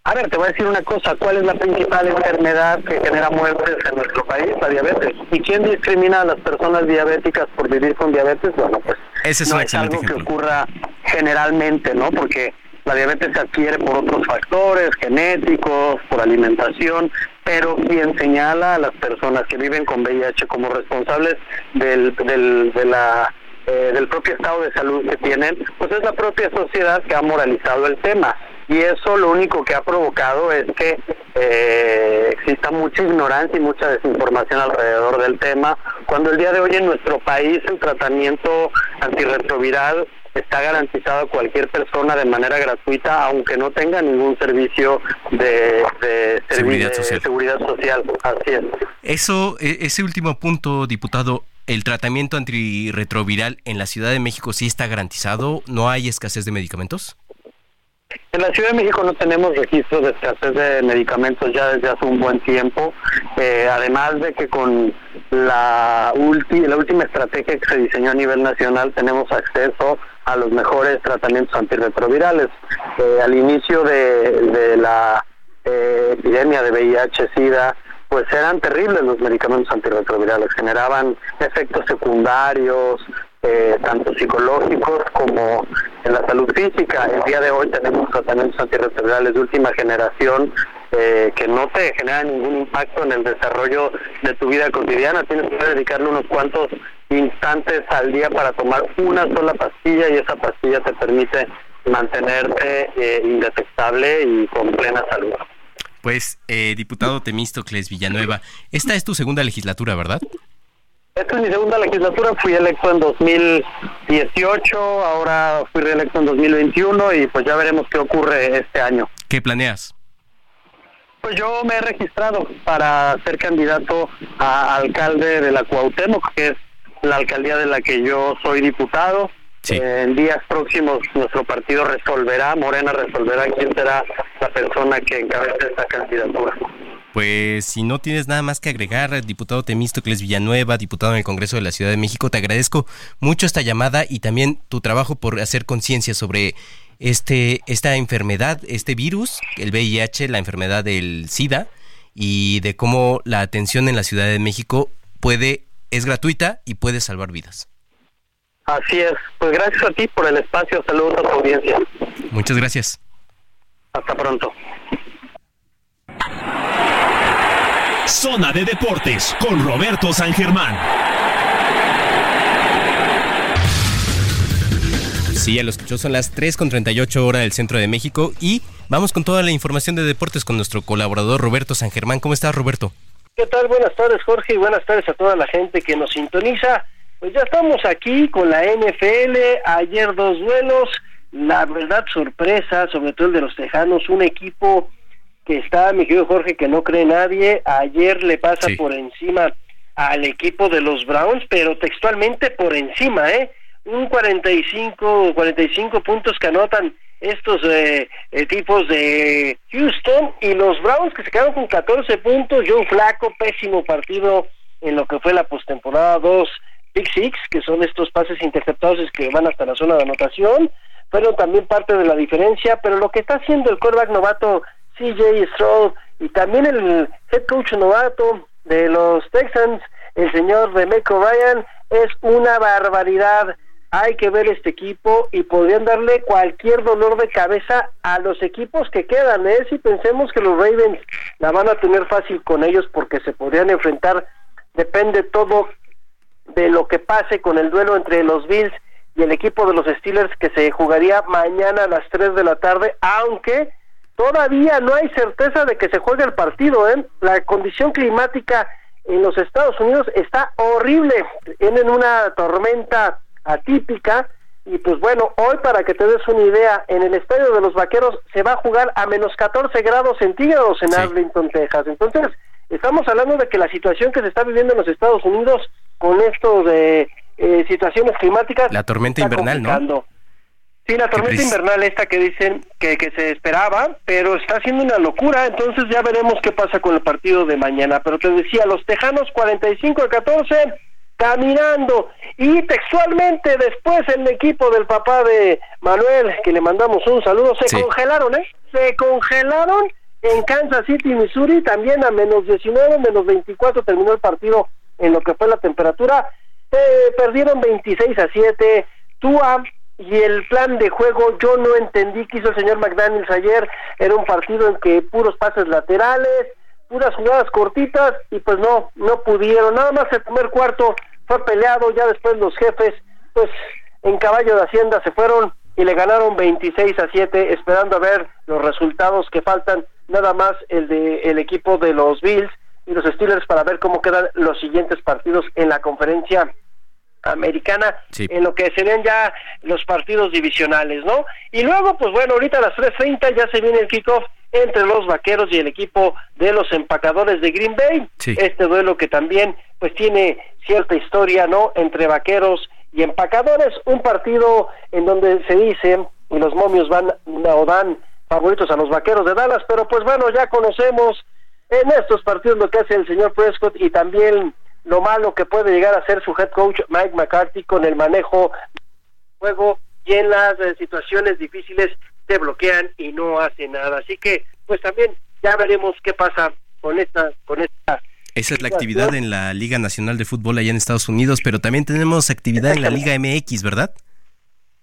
S24: A ver, te voy a decir una cosa, ¿cuál es la principal enfermedad que genera muertes en nuestro país? La diabetes. ¿Y quién discrimina a las personas diabéticas por vivir con diabetes? Bueno, pues
S14: Ese es
S24: no es algo que ocurra generalmente, ¿no? Porque la diabetes se adquiere por otros factores, genéticos, por alimentación, pero quien señala a las personas que viven con VIH como responsables del, del, de la, eh, del propio estado de salud que tienen, pues es la propia sociedad que ha moralizado el tema y eso lo único que ha provocado es que eh, exista mucha ignorancia y mucha desinformación alrededor del tema, cuando el día de hoy en nuestro país el tratamiento antirretroviral está garantizado a cualquier persona de manera gratuita, aunque no tenga ningún servicio de, seguridad, social. seguridad social. Así es.
S14: Eso, e, ese último punto, diputado, ¿el tratamiento antirretroviral en la Ciudad de México sí está garantizado? ¿No hay escasez de medicamentos?
S24: En la Ciudad de México no tenemos registros de escasez de medicamentos ya desde hace un buen tiempo, eh, además de que con la, última estrategia que se diseñó a nivel nacional tenemos acceso a los mejores tratamientos antirretrovirales. Eh, al inicio de, la eh, epidemia de VIH-Sida, pues eran terribles los medicamentos antirretrovirales, generaban efectos secundarios, eh, tanto psicológicos como en la salud física. El día de hoy tenemos tratamientos antirretrovirales de última generación eh, que no te generan ningún impacto en el desarrollo de tu vida cotidiana. Tienes que dedicarle unos cuantos instantes al día para tomar una sola pastilla y esa pastilla te permite mantenerte eh, indetectable y con plena salud.
S14: Pues, eh, diputado Temístocles Villanueva, esta es tu segunda legislatura, ¿verdad?
S24: Esta es mi segunda legislatura, fui electo en 2018, ahora fui reelecto en 2021 y pues ya veremos qué ocurre este año.
S14: ¿Qué planeas?
S24: Pues yo me he registrado para ser candidato a alcalde de la Cuauhtémoc, que es la alcaldía de la que yo soy diputado. En días próximos nuestro partido resolverá, Morena resolverá quién será la persona que encabece esta candidatura.
S14: Pues si no tienes nada más que agregar, diputado Temístocles Villanueva, diputado en el Congreso de la Ciudad de México, te agradezco mucho esta llamada y también tu trabajo por hacer conciencia sobre este, esta enfermedad, este virus, el VIH, la enfermedad del SIDA y de cómo la atención en la Ciudad de México puede, es gratuita y puede salvar vidas.
S24: Así es, pues gracias a ti por el espacio, saludos a tu audiencia.
S14: Muchas gracias.
S24: Hasta pronto.
S2: Zona de Deportes con Roberto San Germán.
S14: Sí, ya lo escuchó, son las 3 con 38 hora del centro de México y vamos con toda la información de deportes con nuestro colaborador Roberto San Germán. ¿Cómo estás, Roberto?
S25: ¿Qué tal? Buenas tardes, Jorge, y buenas tardes a toda la gente que nos sintoniza. Pues ya estamos aquí con la NFL, ayer dos duelos, la verdad sorpresa, sobre todo el de los Tejanos, un equipo que está, mi querido Jorge, que no cree nadie. Ayer le pasa por encima al equipo de los Browns, pero textualmente por encima, ¿eh? Un 45, 45 puntos que anotan estos eh, equipos de Houston y los Browns que se quedaron con 14 puntos. Joe Flaco, pésimo partido en lo que fue la postemporada 2 Big Six, que son estos pases interceptados que van hasta la zona de anotación. Fueron también parte de la diferencia, pero lo que está haciendo el quarterback novato CJ Stroud y también el head coach novato de los Texans, el señor Remeco Ryan, es una barbaridad. Hay que ver este equipo y podrían darle cualquier dolor de cabeza a los equipos que quedan. ¿eh? Si pensemos que los Ravens la van a tener fácil con ellos porque se podrían enfrentar, depende todo de lo que pase con el duelo entre los Bills y el equipo de los Steelers que se jugaría mañana a las 3 de la tarde, aunque Todavía no hay certeza de que se juegue el partido, ¿eh? La condición climática en los Estados Unidos está horrible. Tienen una tormenta atípica y pues bueno, hoy para que te des una idea, en el estadio de los Vaqueros se va a jugar a menos 14 grados centígrados en Arlington, Texas. Entonces, estamos hablando de que la situación que se está viviendo en los Estados Unidos con esto de eh, situaciones climáticas...
S14: La tormenta invernal, ¿no?
S25: Sí, la tormenta invernal esta que dicen que, que se esperaba, pero está haciendo una locura, entonces ya veremos qué pasa con el partido de mañana. Pero te decía, los Tejanos 45 a 14, caminando. Y textualmente después el equipo del papá de Manuel, que le mandamos un saludo, se congelaron, ¿eh? Se congelaron en Kansas City, Missouri, también a menos 19, menos 24 terminó el partido en lo que fue la temperatura. Eh, perdieron 26 a 7. Tua y el plan de juego yo no entendí que hizo el señor McDaniels ayer, era un partido en que puros pases laterales, puras jugadas cortitas y pues no, no pudieron, nada más el primer cuarto fue peleado, ya después los jefes pues en caballo de hacienda se fueron y le ganaron 26 a 7, esperando a ver los resultados que faltan, nada más el de el equipo de los Bills y los Steelers para ver cómo quedan los siguientes partidos en la conferencia americana en lo que serían ya los partidos divisionales, ¿no? Y luego, pues bueno, ahorita a las 3.30 ya se viene el kickoff entre los vaqueros y el equipo de los empacadores de Green Bay. Este duelo que también pues tiene cierta historia, ¿no? Entre vaqueros y empacadores, un partido en donde se dice y los momios van o dan favoritos a los vaqueros de Dallas, pero pues bueno, ya conocemos en estos partidos lo que hace el señor Prescott y también lo malo que puede llegar a ser su head coach Mike McCarthy con el manejo del juego y en las eh, situaciones difíciles se bloquean y no hace nada. Así que, pues también ya veremos qué pasa con esta, con esta.
S14: Esa es la actividad en la Liga Nacional de Fútbol allá en Estados Unidos, pero también tenemos actividad en la Liga MX, ¿verdad?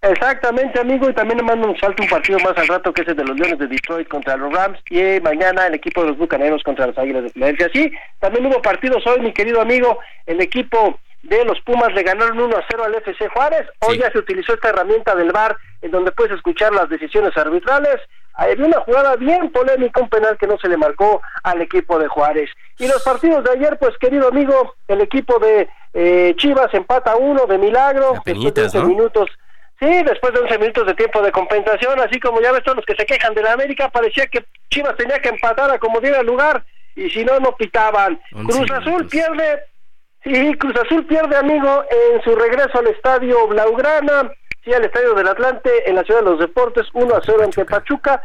S25: Exactamente, amigo, y también mando un salto un partido más al rato que es el de los Leones de Detroit contra los Rams y mañana el equipo de los Bucaneros contra los Águilas de Filadelfia. Sí, también hubo partidos hoy, mi querido amigo, el equipo de los Pumas le ganaron 1 a 0 al FC Juárez. Hoy ya se utilizó esta herramienta del VAR en donde puedes escuchar las decisiones arbitrales. Había una jugada bien polémica, un penal que no se le marcó al equipo de Juárez. Y los partidos de ayer, pues querido amigo, el equipo de eh, Chivas empata uno de milagro, después de 11 minutos Sí, después de 11 minutos de tiempo de compensación, así como ya ves todos los que se quejan de la América, parecía que Chivas tenía que empatar a como diera lugar y si no, no pitaban. Cruz Azul pierde, sí, Cruz Azul pierde, amigo, en su regreso al estadio Blaugrana, sí, al estadio del Atlante, en la Ciudad de los Deportes, 1 a 0 ante Pachuca.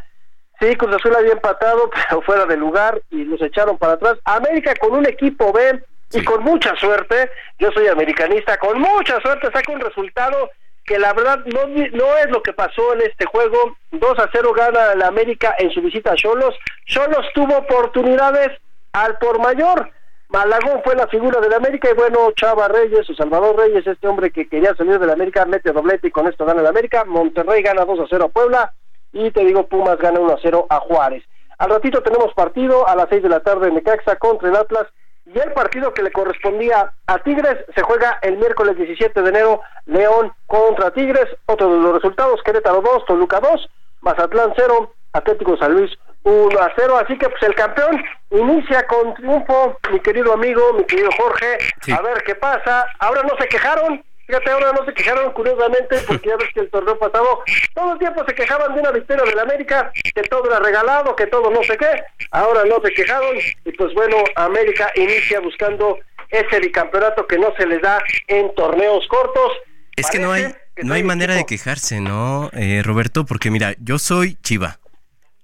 S25: Sí, Cruz Azul había empatado, pero fuera de lugar y los echaron para atrás. América con un equipo B y con mucha suerte, yo soy americanista, con mucha suerte saca un resultado que la verdad no, no es lo que pasó en este juego. 2 a 0 gana la América en su visita a Cholos. Cholos tuvo oportunidades al por mayor. Malagón fue la figura de la América y bueno, Chava Reyes o Salvador Reyes, este hombre que quería salir de la América, mete doblete y con esto gana la América. Monterrey gana 2 a 0 a Puebla y te digo, Pumas gana 1 a 0 a Juárez. Al ratito tenemos partido a las 6 de la tarde en Necaxa contra el Atlas y el partido que le correspondía a Tigres se juega el miércoles 17 de enero, León contra Tigres, otro de los resultados, Querétaro 2, Toluca 2, Mazatlán 0, Atlético San Luis 1 a 0, así que pues el campeón inicia con triunfo, mi querido amigo, mi querido Jorge, a ver qué pasa, ahora no se quejaron, Fíjate, ahora no se quejaron curiosamente porque ya ves que el torneo pasado todo el tiempo se quejaban de una victoria del América, que todo era regalado, que todo no sé qué. Ahora no se quejaron y pues bueno, América inicia buscando ese bicampeonato que no se les da en torneos cortos.
S14: Es que no hay, no hay manera de quejarse, ¿no, eh, Roberto? Porque mira, yo soy Chiva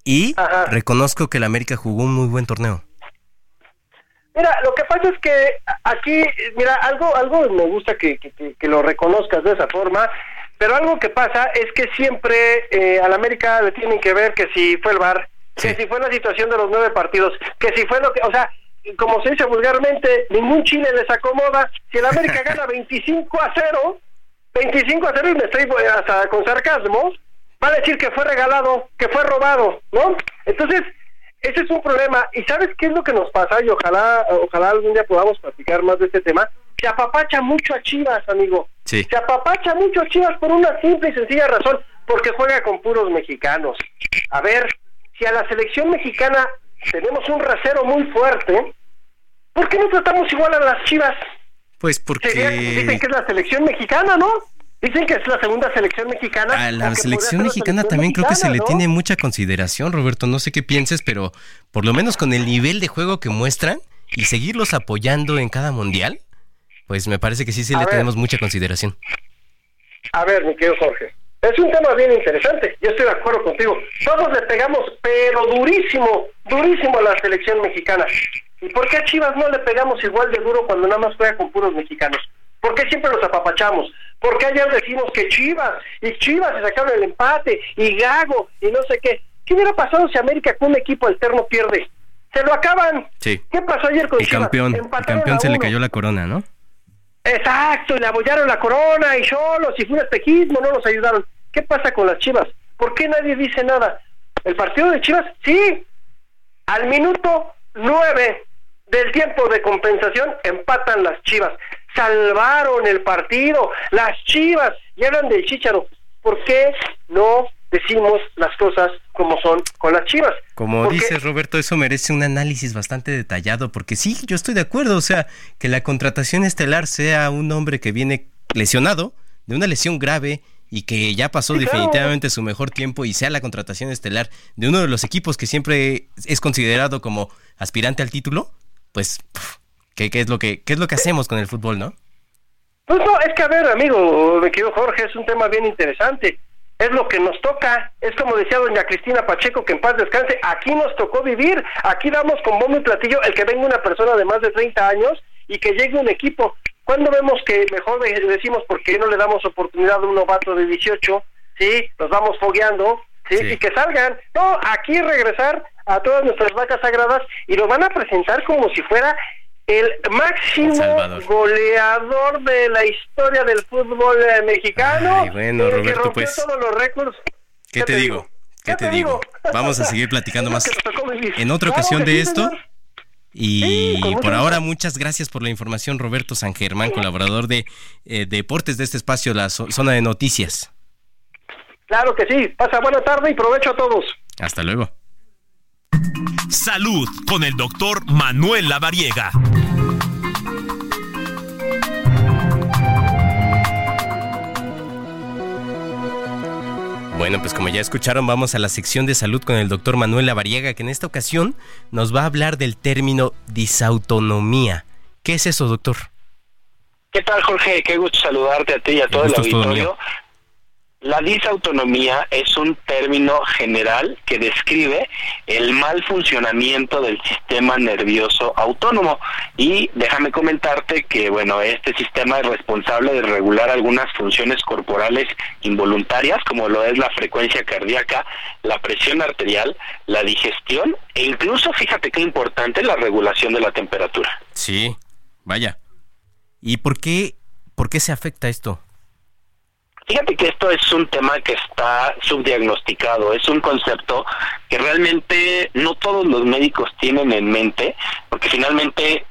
S14: y reconozco que el América jugó un muy buen torneo.
S25: Mira, lo que pasa es que aquí, mira, algo, algo me gusta que, que, lo reconozcas de esa forma, pero algo que pasa es que siempre eh, al América le tienen que ver que si fue el bar, que si fue la situación de los nueve partidos, que si fue lo que, o sea, como se dice vulgarmente, ningún Chile les acomoda. Si el América gana 25 a 0, 25 a 0 y me estoy hasta con sarcasmo, va a decir que fue regalado, que fue robado, ¿no? Entonces, ese es un problema. ¿Y sabes qué es lo que nos pasa? Y ojalá, ojalá algún día podamos platicar más de este tema. Se apapacha mucho a Chivas, amigo.
S14: Sí.
S25: Se apapacha mucho a Chivas por una simple y sencilla razón, porque juega con puros mexicanos. A ver, si a la selección mexicana tenemos un rasero muy fuerte, ¿por qué no tratamos igual a las Chivas?
S14: Pues porque...
S25: Dicen que es la selección mexicana, ¿no? Dicen que es la segunda selección mexicana.
S14: A la selección mexicana también creo que se le tiene mucha consideración, Roberto. No sé qué pienses, pero por lo menos con el nivel de juego que muestran y seguirlos apoyando en cada mundial, pues me parece que sí, sí le tenemos mucha consideración.
S25: A ver, mi querido Jorge, es un tema bien interesante. Yo estoy de acuerdo contigo. Todos le pegamos, pero durísimo, durísimo a la selección mexicana. ¿Y por qué a Chivas no le pegamos igual de duro cuando nada más juega con puros mexicanos? ¿Por qué siempre los apapachamos? ¿Por qué ayer decimos que Chivas y Chivas se sacaron el empate y Gago y no sé qué? ¿Qué hubiera pasado si América con un equipo alterno pierde? Se lo acaban.
S14: Sí.
S25: ¿Qué pasó ayer con
S14: el Campeón, el campeón se le cayó la corona, ¿no?
S25: Exacto, y le abollaron la corona y solos y fue un espejismo, no nos ayudaron. ¿Qué pasa con las Chivas? ¿Por qué nadie dice nada? ¿El partido de Chivas? Sí. Al minuto nueve del tiempo de compensación empatan las Chivas salvaron el partido, las chivas, y hablan del Chicharo. ¿por qué no decimos las cosas como son con las chivas?
S14: Como dices, Roberto, eso merece un análisis bastante detallado, porque sí, yo estoy de acuerdo, o sea, que la contratación estelar sea un hombre que viene lesionado, de una lesión grave, y que ya pasó definitivamente su mejor tiempo y sea la contratación estelar de uno de los equipos que siempre es considerado como aspirante al título, pues ¿qué, qué es lo que qué es lo que hacemos con el fútbol, no?
S25: Pues no, es que a ver, amigo, me querido Jorge, es un tema bien interesante. Es lo que nos toca, es como decía doña Cristina Pacheco, que en paz descanse, aquí nos tocó vivir, aquí damos con bombo y platillo el que venga una persona de más de 30 años y que llegue un equipo. Cuando vemos que mejor decimos por qué no le damos oportunidad a un novato de 18? Sí, los vamos fogueando, ¿sí? Y que salgan. No, aquí regresar a todas nuestras vacas sagradas y lo van a presentar como si fuera el máximo goleador de la historia del fútbol eh, mexicano.
S14: Ay, bueno, Roberto, pues.
S25: Todos los récords.
S14: ¿Qué, te digo? ¿Qué, te, digo? Vamos a seguir platicando más en otra ocasión de esto. Y por ahora, muchas gracias por la información, Roberto San Germán, colaborador de eh, Deportes de este espacio, la zona de noticias.
S25: Claro que sí. Pasa buena tarde y provecho a todos.
S14: Hasta luego.
S2: Salud con el doctor Manuel Lavariega.
S14: Bueno, pues como ya escucharon, vamos a la sección de salud con el doctor Manuel Lavariega, que en esta ocasión nos va a hablar del término disautonomía. ¿Qué es eso, doctor?
S15: ¿Qué tal, Jorge? Qué gusto saludarte a ti y a todo el auditorio. La disautonomía es un término general que describe el mal funcionamiento del sistema nervioso autónomo y déjame comentarte que bueno, este sistema es responsable de regular algunas funciones corporales involuntarias como lo es la frecuencia cardíaca, la presión arterial, la digestión e incluso fíjate qué importante la regulación de la temperatura.
S14: Sí, vaya. ¿Y por qué por qué se afecta esto?
S15: Fíjate que esto es un tema que está subdiagnosticado, es un concepto que realmente no todos los médicos tienen en mente, porque finalmente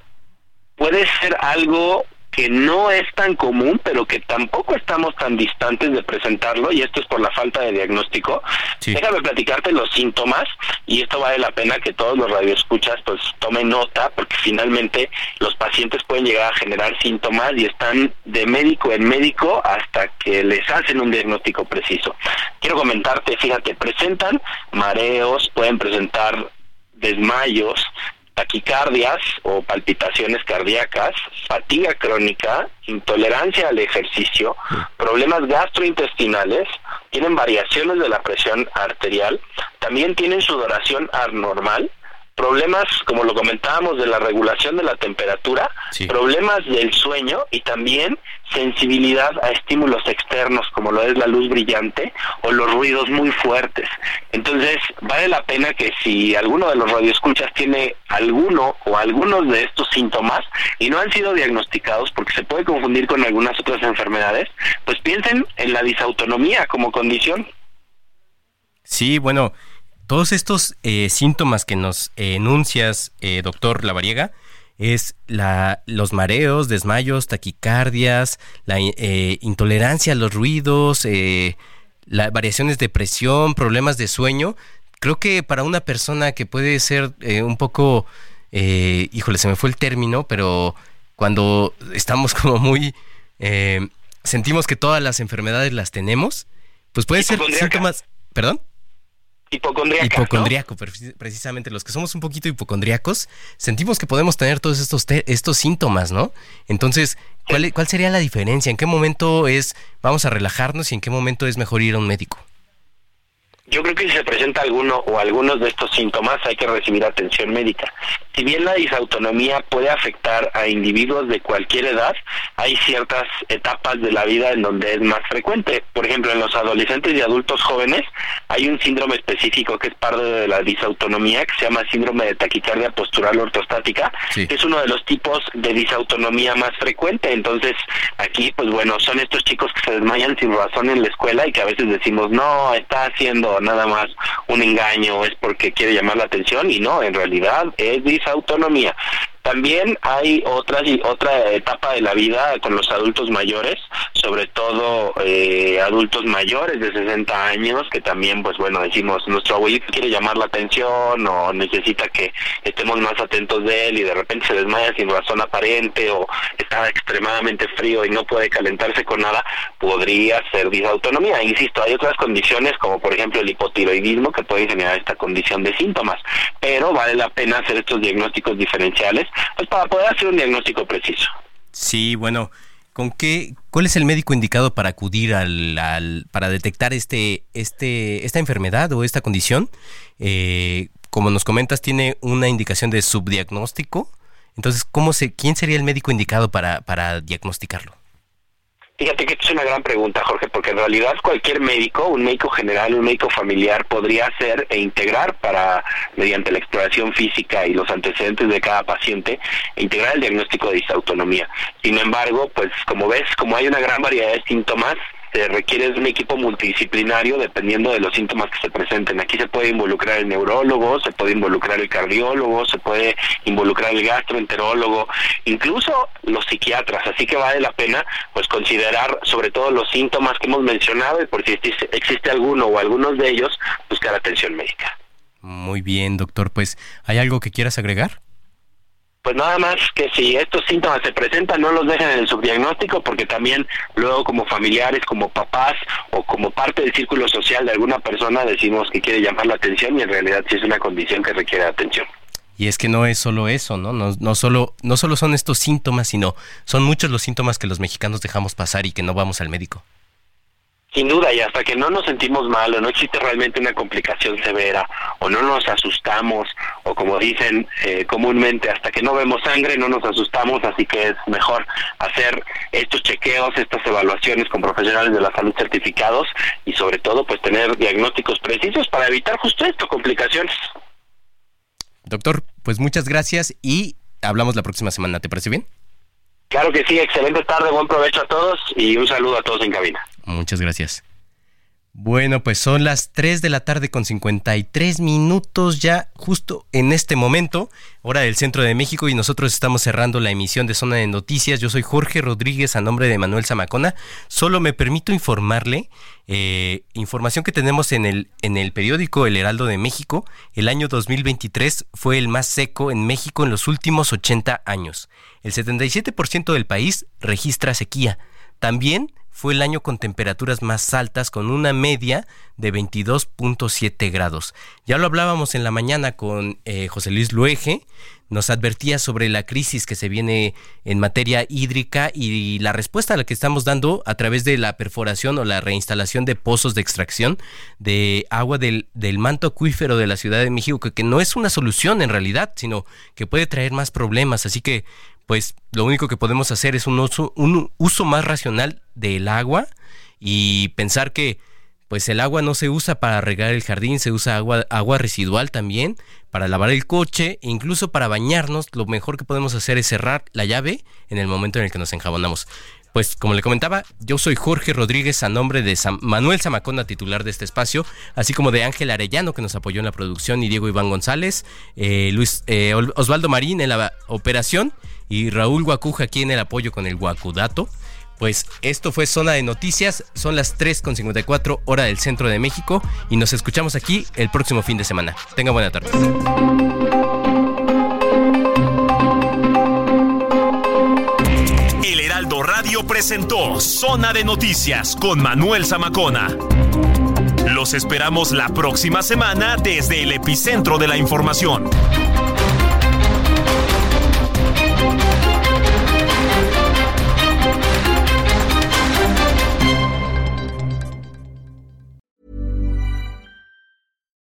S15: puede ser algo que no es tan común, pero que tampoco estamos tan distantes de presentarlo, y esto es por la falta de diagnóstico. Déjame platicarte los síntomas, y esto vale la pena que todos los radioescuchas pues tomen nota, porque finalmente los pacientes pueden llegar a generar síntomas y están de médico en médico hasta que les hacen un diagnóstico preciso. Quiero comentarte, fíjate, presentan mareos, pueden presentar desmayos, taquicardias o palpitaciones cardíacas, fatiga crónica, intolerancia al ejercicio, problemas gastrointestinales, tienen variaciones de la presión arterial, también tienen sudoración anormal, problemas, como lo comentábamos, de la regulación de la temperatura, problemas del sueño y también sensibilidad a estímulos externos, como lo es la luz brillante o los ruidos muy fuertes. Entonces, vale la pena que si alguno de los radioescuchas tiene alguno o algunos de estos síntomas y no han sido diagnosticados porque se puede confundir con algunas otras enfermedades, pues piensen en la disautonomía como condición.
S14: Sí, bueno, todos estos eh, síntomas que nos enuncias, eh, doctor Lavariega, es la, los mareos, desmayos, taquicardias, la eh, intolerancia a los ruidos, las variaciones de presión, problemas de sueño. Creo que para una persona que puede ser un poco, híjole, se me fue el término, pero cuando estamos como muy, sentimos que todas las enfermedades las tenemos, pues puede ser síntomas, perdón
S15: hipocondriaco.
S14: precisamente los que somos un poquito hipocondriacos, sentimos que podemos tener todos estos, estos síntomas, ¿no? Entonces, ¿cuál, ¿cuál sería la diferencia? ¿En qué momento es vamos a relajarnos y en qué momento es mejor ir a un médico?
S15: Yo creo que si se presenta alguno o algunos de estos síntomas hay que recibir atención médica. Si bien la disautonomía puede afectar a individuos de cualquier edad, hay ciertas etapas de la vida en donde es más frecuente. Por ejemplo, en los adolescentes y adultos jóvenes hay un síndrome específico que es parte de la disautonomía que se llama síndrome de taquicardia postural ortostática, que es uno de los tipos de disautonomía más frecuente. Entonces, aquí, pues bueno, son estos chicos que se desmayan sin razón en la escuela y que a veces decimos, no, está haciendo nada más un engaño, es porque quiere llamar la atención y no, en realidad es disautonomía. También hay otra, otra etapa de la vida con los adultos mayores, sobre todo eh, adultos mayores de 60 años, que también, pues bueno, decimos, nuestro abuelito quiere llamar la atención o necesita que estemos más atentos de él y de repente se desmaya sin razón aparente o está extremadamente frío y no puede calentarse con nada, podría ser disautonomía. Insisto, hay otras condiciones como por ejemplo el hipotiroidismo que puede generar esta condición de síntomas, pero vale la pena hacer estos diagnósticos diferenciales pues para poder hacer un diagnóstico preciso.
S14: Sí, bueno, ¿con qué, cuál es el médico indicado para acudir al, para detectar este, este, esta enfermedad o esta condición? Eh, como nos comentas, tiene una indicación de subdiagnóstico. Entonces, ¿cómo se, ¿quién sería el médico indicado para, para diagnosticarlo?
S15: Fíjate que es una gran pregunta, Jorge, porque en realidad cualquier médico, un médico general, un médico familiar, podría hacer e integrar para, mediante la exploración física y los antecedentes de cada paciente, integrar el diagnóstico de disautonomía. Sin embargo, pues como ves, como hay una gran variedad de síntomas, se requiere un equipo multidisciplinario dependiendo de los síntomas que se presenten. Aquí se puede involucrar el neurólogo, se puede involucrar el cardiólogo, se puede involucrar el gastroenterólogo, incluso los psiquiatras. Así que vale la pena pues considerar sobre todo los síntomas que hemos mencionado y por si existe alguno o algunos de ellos, buscar atención médica.
S14: Muy bien, doctor. Pues, ¿hay algo que quieras agregar?
S15: Pues nada más que si estos síntomas se presentan, no los dejen en el subdiagnóstico, porque también luego como familiares, como papás o como parte del círculo social de alguna persona decimos que quiere llamar la atención y en realidad sí es una condición que requiere atención.
S14: Y es que no es solo eso, ¿no? No, no, solo, no solo son estos síntomas, sino son muchos los síntomas que los mexicanos dejamos pasar y que no vamos al médico.
S15: Sin duda, y hasta que no nos sentimos mal o no existe realmente una complicación severa o no nos asustamos o como dicen eh, comúnmente, hasta que no vemos sangre no nos asustamos, así que es mejor hacer estos chequeos, estas evaluaciones con profesionales de la salud certificados y sobre todo pues tener diagnósticos precisos para evitar justo esto, complicaciones.
S14: Doctor, pues muchas gracias y hablamos la próxima semana, ¿te parece bien?
S15: Claro que sí, excelente tarde, buen provecho a todos y un saludo a todos en cabina.
S14: Muchas gracias. Bueno, pues son las 3 de la tarde con 53 minutos ya justo en este momento, hora del centro de México y nosotros estamos cerrando la emisión de Zona de Noticias. Yo soy Jorge Rodríguez a nombre de Manuel Zamacona. Solo me permito informarle eh, información que tenemos en el, en el periódico El Heraldo de México. El año 2023 fue el más seco en México en los últimos 80 años. El 77% del país registra sequía. También fue el año con temperaturas más altas, con una media de 22.7 grados. Ya lo hablábamos en la mañana con eh, José Luis Luege, nos advertía sobre la crisis que se viene en materia hídrica y la respuesta a la que estamos dando a través de la perforación o la reinstalación de pozos de extracción de agua del, del manto acuífero de la Ciudad de México, que, que no es una solución en realidad, sino que puede traer más problemas. Así que pues lo único que podemos hacer es un uso, un uso más racional del agua y pensar que pues el agua no se usa para regar el jardín, se usa agua, agua residual también, para lavar el coche, e incluso para bañarnos, lo mejor que podemos hacer es cerrar la llave en el momento en el que nos enjabonamos. Pues como le comentaba, yo soy Jorge Rodríguez a nombre de Manuel Zamacona, titular de este espacio, así como de Ángel Arellano, que nos apoyó en la producción, y Diego Iván González, eh, Luis eh, Osvaldo Marín en la operación y Raúl Guacuja aquí en el apoyo con el Guacudato. Pues esto fue Zona de Noticias, son las 3.54 hora del centro de México y nos escuchamos aquí el próximo fin de semana. Tenga buena tarde.
S2: El Heraldo Radio presentó Zona de Noticias con Manuel Zamacona. Los esperamos la próxima semana desde el epicentro de la información.